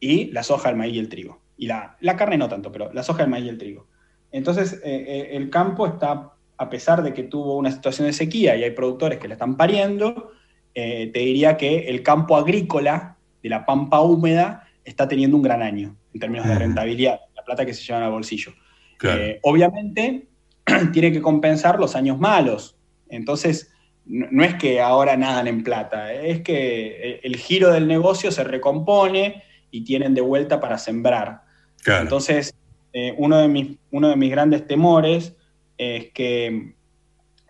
y la soja, el maíz y el trigo. Y la, la carne no tanto, pero la soja, el maíz y el trigo. Entonces, eh, eh, el campo está, a pesar de que tuvo una situación de sequía y hay productores que la están pariendo, eh, te diría que el campo agrícola de la pampa húmeda está teniendo un gran año en términos de rentabilidad, la plata que se llevan al bolsillo. Claro. Eh, obviamente, tiene que compensar los años malos. Entonces, no, no es que ahora nadan en plata, es que el, el giro del negocio se recompone y tienen de vuelta para sembrar. Claro. Entonces, eh, uno, de mis, uno de mis grandes temores es que,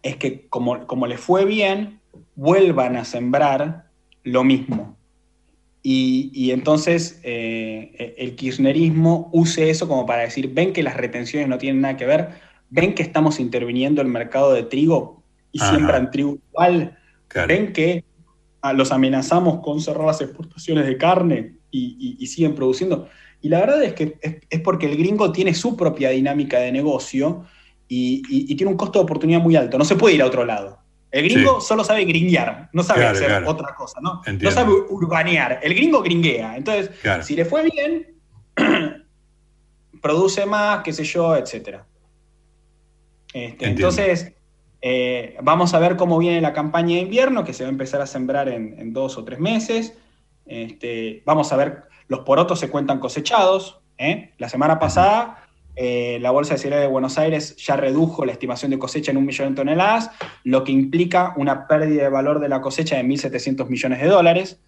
es que como, como les fue bien, vuelvan a sembrar lo mismo. Y, y entonces eh, el kirchnerismo use eso como para decir, ven que las retenciones no tienen nada que ver, ven que estamos interviniendo el mercado de trigo y Ajá. siembran trigo igual, Claro. ven que ah, los amenazamos con cerrar las exportaciones de carne y, y- y siguen produciendo. Y la verdad es que es, es porque el gringo tiene su propia dinámica de negocio y, y- y tiene un costo de oportunidad muy alto. No se puede ir a otro lado. El gringo Sí. solo sabe gringuear, no sabe Claro, hacer claro. otra cosa, ¿no? Entiendo. No sabe urbanear. El gringo gringuea. Entonces, Claro. si le fue bien, produce más, qué sé yo, etcétera. Este, entonces, eh, vamos a ver cómo viene la campaña de invierno, que se va a empezar a sembrar en, en dos o tres meses. Este, vamos a ver, los porotos se cuentan cosechados. ¿eh? La semana pasada, eh, la Bolsa de Cereales de Buenos Aires ya redujo la estimación de cosecha en un millón de toneladas, lo que implica una pérdida de valor de la cosecha de 1.700 millones de dólares.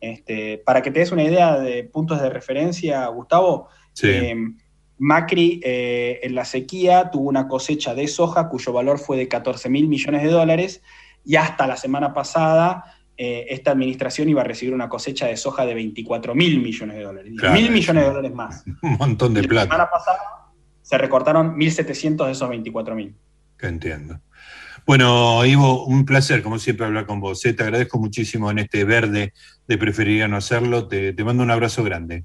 Este, para que te des una idea de puntos de referencia, Gustavo, Sí. eh, Macri eh, en la sequía tuvo una cosecha de soja cuyo valor fue de 14 mil millones de dólares y hasta la semana pasada eh, esta administración iba a recibir una cosecha de soja de 24 mil millones de dólares, Claro, mil es millones de dólares más. Un montón de La plata. semana pasada se recortaron 1.700 de esos 24 mil. Que entiendo. Bueno, Ivo, un placer, como siempre, hablar con vos. ¿eh? Te agradezco muchísimo en este verde de preferiría no hacerlo. Te, te mando un abrazo grande.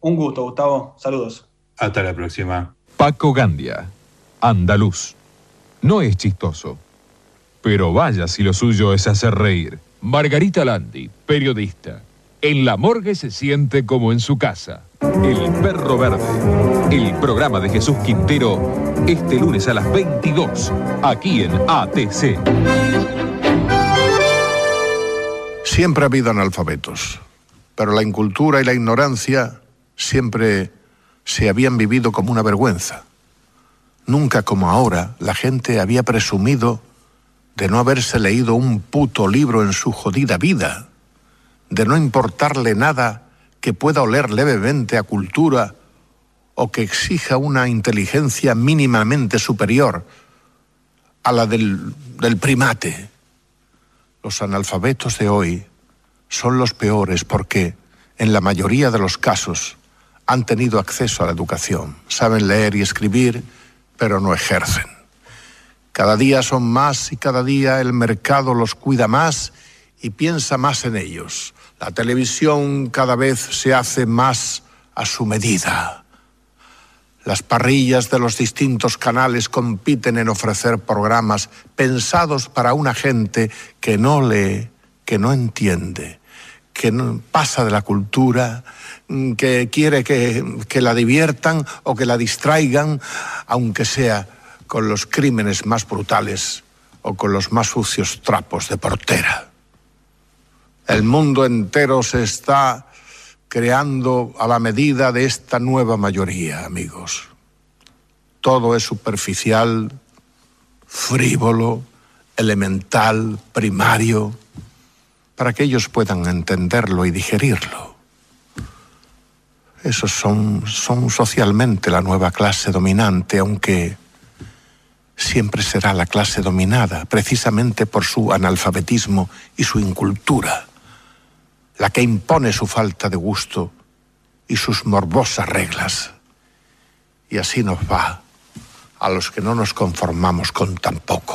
Un gusto, Gustavo. Saludos. Hasta la próxima. Paco Gandia, andaluz. No es chistoso, pero vaya si lo suyo es hacer reír. Margarita Landi, periodista. En la morgue se siente como en su casa. El Perro Verde, el programa de Jesús Quintero, este lunes a las 22, aquí en ATC. Siempre ha habido analfabetos, pero la incultura y la ignorancia siempre se habían vivido como una vergüenza. Nunca como ahora la gente había presumido de no haberse leído un puto libro en su jodida vida, de no importarle nada que pueda oler levemente a cultura o que exija una inteligencia mínimamente superior a la del, del primate. Los analfabetos de hoy son los peores porque, en la mayoría de los casos, han tenido acceso a la educación, saben leer y escribir, pero no ejercen. Cada día son más y cada día el mercado los cuida más y piensa más en ellos. La televisión cada vez se hace más a su medida. Las parrillas de los distintos canales compiten en ofrecer programas pensados para una gente que no lee, que no entiende, que pasa de la cultura, que quiere que, que la diviertan o que la distraigan, aunque sea con los crímenes más brutales o con los más sucios trapos de portera. El mundo entero se está creando a la medida de esta nueva mayoría, amigos. Todo es superficial, frívolo, elemental, primario, para que ellos puedan entenderlo y digerirlo. Esos son, son socialmente la nueva clase dominante, aunque siempre será la clase dominada, precisamente por su analfabetismo y su incultura, la que impone su falta de gusto y sus morbosas reglas. Y así nos va a los que no nos conformamos con tan poco.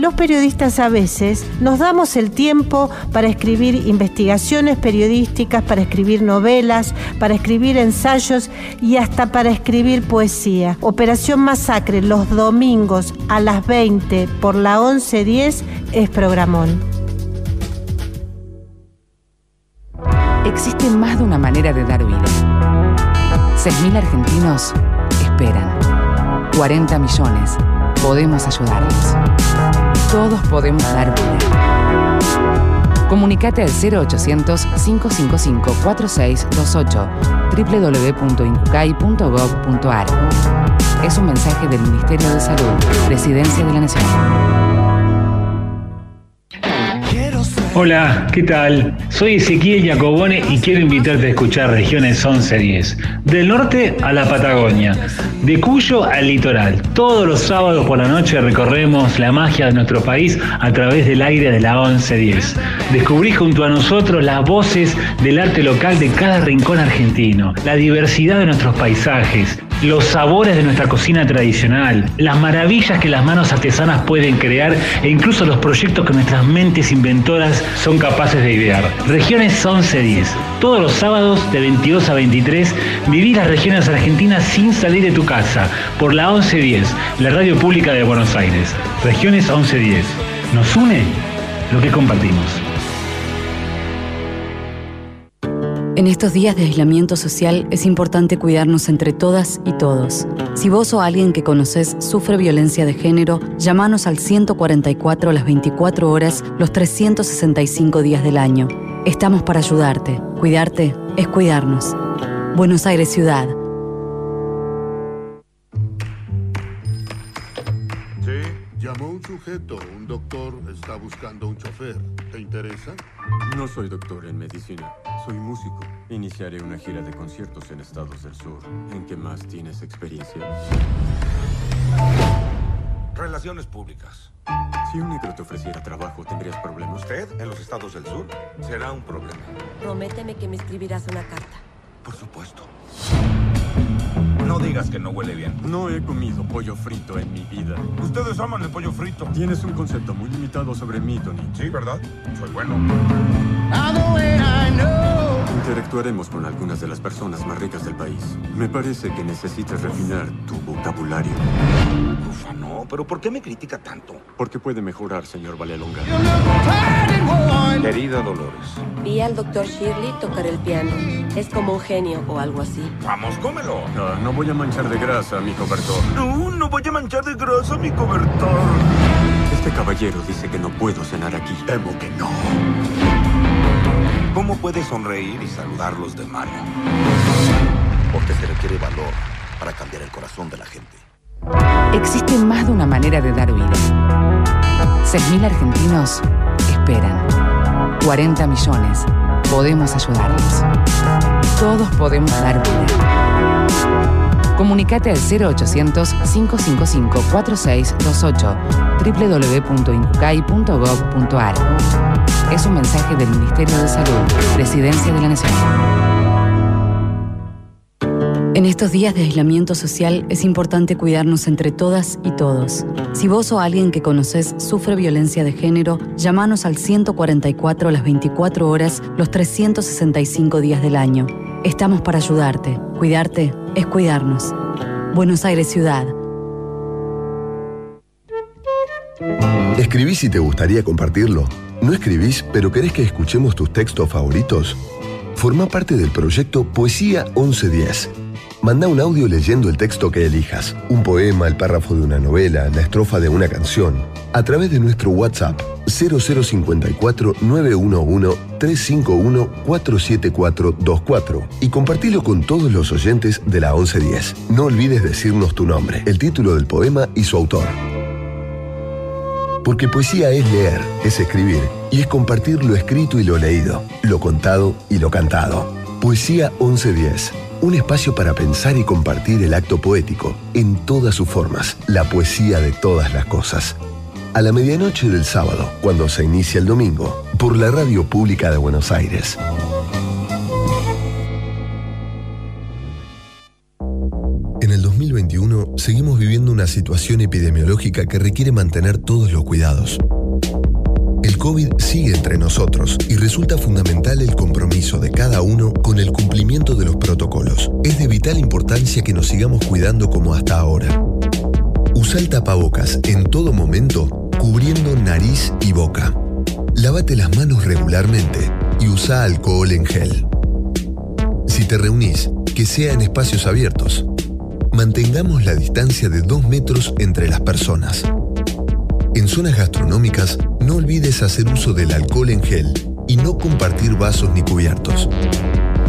los periodistas a veces nos damos el tiempo para escribir investigaciones periodísticas, para escribir novelas, para escribir ensayos y hasta para escribir poesía. Operación Masacre los domingos a las 20 por la 1110 es programón. Existe más de una manera de dar vida. 6.000 argentinos esperan. 40 millones. Podemos ayudarlos. Todos podemos dar vida. Comunicate al 0800-555-4628 www.incucay.gov.ar Es un mensaje del Ministerio de Salud, Presidencia de la Nación. Hola, ¿qué tal? Soy Ezequiel Jacobone y quiero invitarte a escuchar Regiones 1110. Del norte a la Patagonia, de Cuyo al litoral. Todos los sábados por la noche recorremos la magia de nuestro país a través del aire de la 1110. Descubrí junto a nosotros las voces del arte local de cada rincón argentino, la diversidad de nuestros paisajes, los sabores de nuestra cocina tradicional, las maravillas que las manos artesanas pueden crear e incluso los proyectos que nuestras mentes inventoras son capaces de idear. Regiones 1110. Todos los sábados de 22 a 23 viví las regiones argentinas sin salir de tu casa por la 1110, la radio pública de Buenos Aires. Regiones 1110. Nos une lo que compartimos. En estos días de aislamiento social es importante cuidarnos entre todas y todos. Si vos o alguien que conoces sufre violencia de género, llámanos al 144 a las 24 horas los 365 días del año. Estamos para ayudarte. Cuidarte es cuidarnos. Buenos Aires Ciudad. Sujeto. Un doctor está buscando un chofer. ¿Te interesa? No soy doctor en medicina, soy músico. Iniciaré una gira de conciertos en estados del sur. ¿En qué más tienes experiencia? relaciones públicas. Si un negro te ofreciera trabajo, ¿tendrías problemas? Usted, en los estados del sur, será un problema. Prométeme que me escribirás una carta. Por supuesto. No digas que no huele bien. No he comido pollo frito en mi vida. Ustedes aman el pollo frito. Tienes un concepto muy limitado sobre mí, Tony. Sí, ¿verdad? Soy bueno. Interactuaremos con algunas de las personas más ricas del país. Me parece que necesitas refinar tu vocabulario. Ufa, no, pero ¿por qué me critica tanto? Porque puede mejorar, señor Valelonga. Querida Dolores. Vi al doctor Shirley tocar el piano. Es como un genio o algo así. Vamos, cómelo. Ah, no voy a manchar de grasa mi cobertor. No, no voy a manchar de grasa mi cobertor. Este caballero dice que no puedo cenar aquí. Temo que no. ¿Cómo puede sonreír y saludarlos de mano? Porque se requiere valor para cambiar el corazón de la gente. Existe más de una manera de dar vida. 6.000 argentinos esperan. 40 millones. Podemos ayudarlos. Todos podemos dar vida. Comunicate al 0800-555-4628 www.incucay.gov.ar Es un mensaje del Ministerio de Salud, Presidencia de la Nación. En estos días de aislamiento social es importante cuidarnos entre todas y todos. Si vos o alguien que conoces sufre violencia de género, llámanos al 144 las 24 horas los 365 días del año. Estamos para ayudarte. Cuidarte es cuidarnos. Buenos Aires Ciudad. ¿Escribís y te gustaría compartirlo? ¿No escribís pero querés que escuchemos tus textos favoritos? Forma parte del proyecto Poesía 1110. Manda un audio leyendo el texto que elijas, un poema, el párrafo de una novela, la estrofa de una canción, a través de nuestro WhatsApp 0054 911 351 47424 y compartilo con todos los oyentes de la 1110. No olvides decirnos tu nombre, el título del poema y su autor. Porque poesía es leer, es escribir y es compartir lo escrito y lo leído, lo contado y lo cantado. Poesía 1110. Un espacio para pensar y compartir el acto poético en todas sus formas, la poesía de todas las cosas. A la medianoche del sábado, cuando se inicia el domingo, por la Radio Pública de Buenos Aires. Seguimos viviendo una situación epidemiológica que requiere mantener todos los cuidados. El COVID sigue entre nosotros y resulta fundamental el compromiso de cada uno con el cumplimiento de los protocolos. Es de vital importancia que nos sigamos cuidando como hasta ahora. Usa el tapabocas en todo momento, cubriendo nariz y boca. Lávate las manos regularmente y usa alcohol en gel. Si te reunís, que sea en espacios abiertos. Mantengamos la distancia de 2 metros entre las personas. En zonas gastronómicas, no olvides hacer uso del alcohol en gel y no compartir vasos ni cubiertos.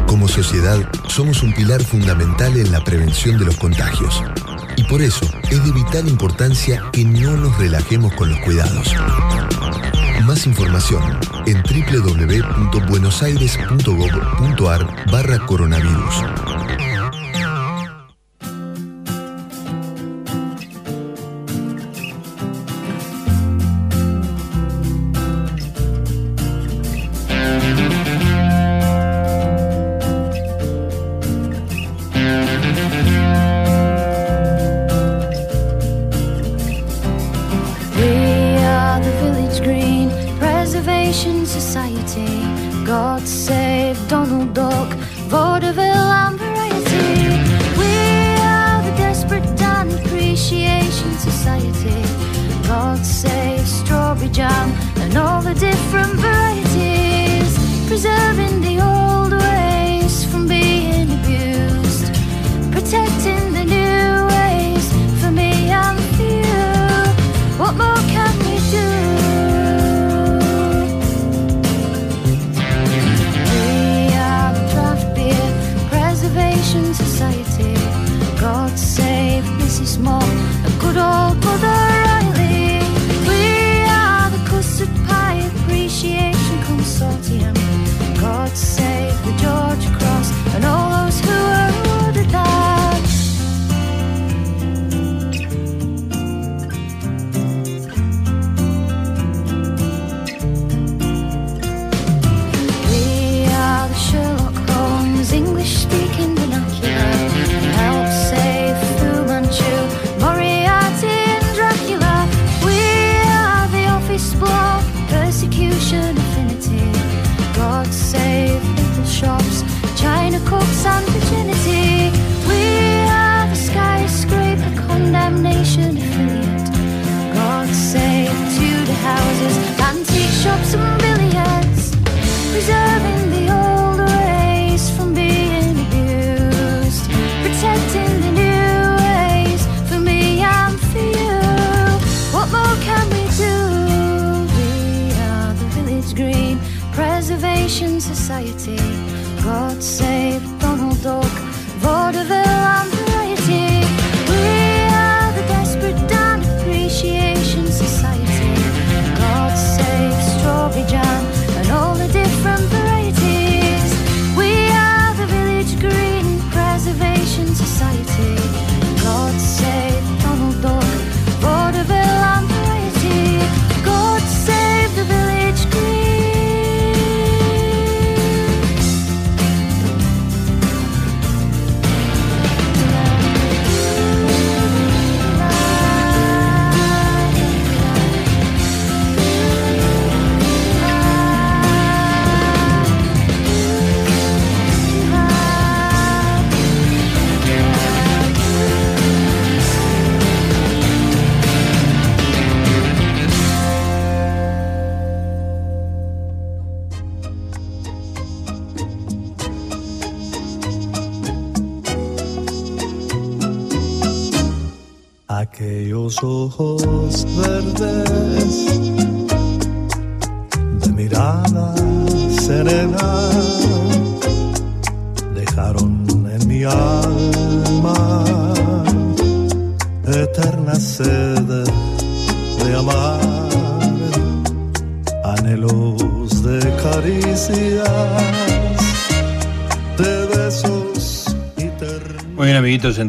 Como sociedad, somos un pilar fundamental en la prevención de los contagios. Y por eso es de vital importancia que no nos relajemos con los cuidados. Más información en www.buenosaires.gov.ar barra coronavirus.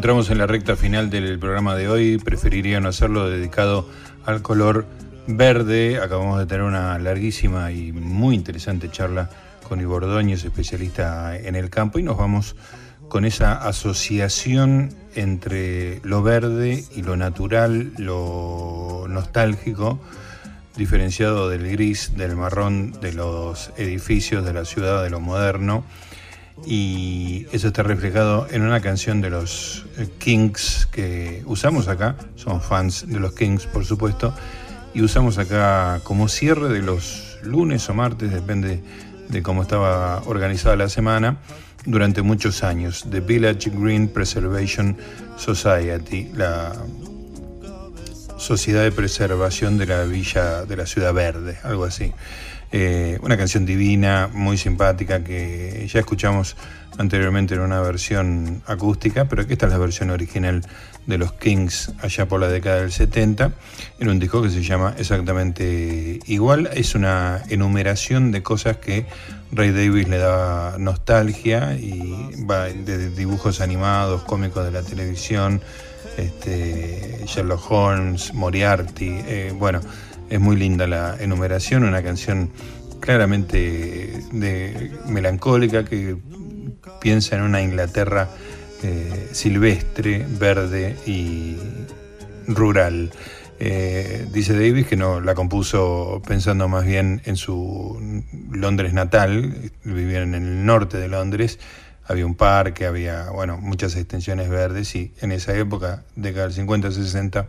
Entramos en la recta final del programa de hoy. Preferiría no hacerlo dedicado al color verde. Acabamos de tener una larguísima y muy interesante charla con Ivo Ordóñez, especialista en el campo, y nos vamos con esa asociación entre lo verde y lo natural, lo nostálgico, diferenciado del gris, del marrón, de los edificios, de la ciudad, de lo moderno. Y eso está reflejado en una canción de los Kings que usamos acá, somos fans de los Kings por supuesto, y usamos acá como cierre de los lunes o martes, depende de cómo estaba organizada la semana, durante muchos años, The Village Green Preservation Society, la Sociedad de Preservación de la Villa de la Ciudad Verde, algo así. Eh, una canción divina, muy simpática, que ya escuchamos anteriormente en una versión acústica, pero que esta es la versión original de los Kings allá por la década del 70, en un disco que se llama exactamente igual. Es una enumeración de cosas que Ray Davis le da nostalgia y va de dibujos animados, cómicos de la televisión, este, Sherlock Holmes, Moriarty, eh, bueno, es muy linda la enumeración, una canción claramente de, melancólica que piensa en una Inglaterra eh, silvestre, verde y rural. Eh, dice Davis que no la compuso pensando más bien en su Londres natal, vivían en el norte de Londres, había un parque, había bueno, muchas extensiones verdes y en esa época, década del 50-60,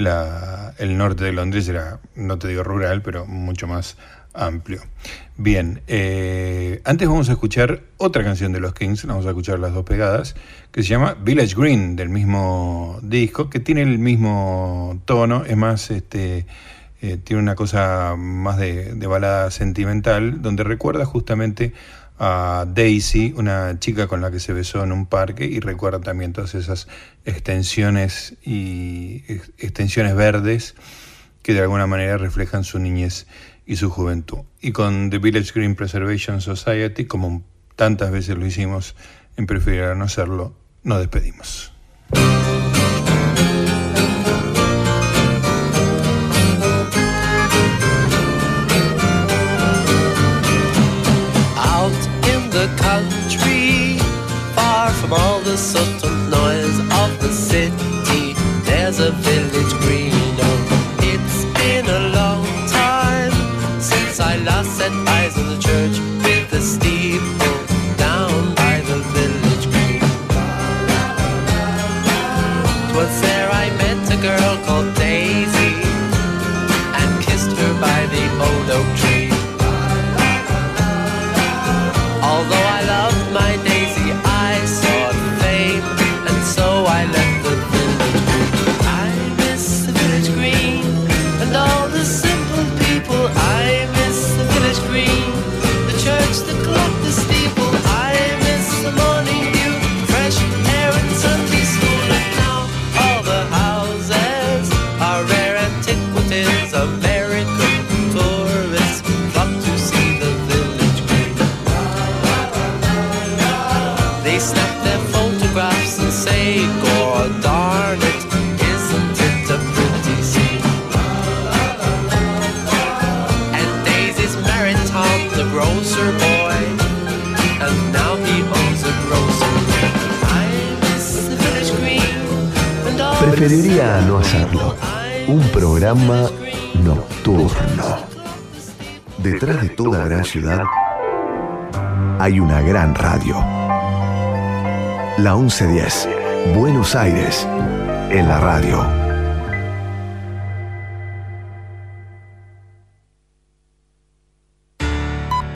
la, el norte de Londres era, no te digo rural, pero mucho más amplio. Bien, eh, antes vamos a escuchar otra canción de los Kings, vamos a escuchar las dos pegadas, que se llama Village Green, del mismo disco, que tiene el mismo tono, es más, este, eh, tiene una cosa más de, de balada sentimental, donde recuerda justamente a Daisy, una chica con la que se besó en un parque, y recuerda también todas esas extensiones y ex- extensiones verdes que de alguna manera reflejan su niñez y su juventud. Y con The Village Green Preservation Society, como tantas veces lo hicimos en Preferir a no hacerlo, nos despedimos. The country, far from all the subtle noise of the city, there's a village green. Oh, it's been a long time since I last preferiría no hacerlo. Un programa nocturno. Detrás de toda gran ciudad hay una gran radio. La 1110, Buenos Aires, en la radio.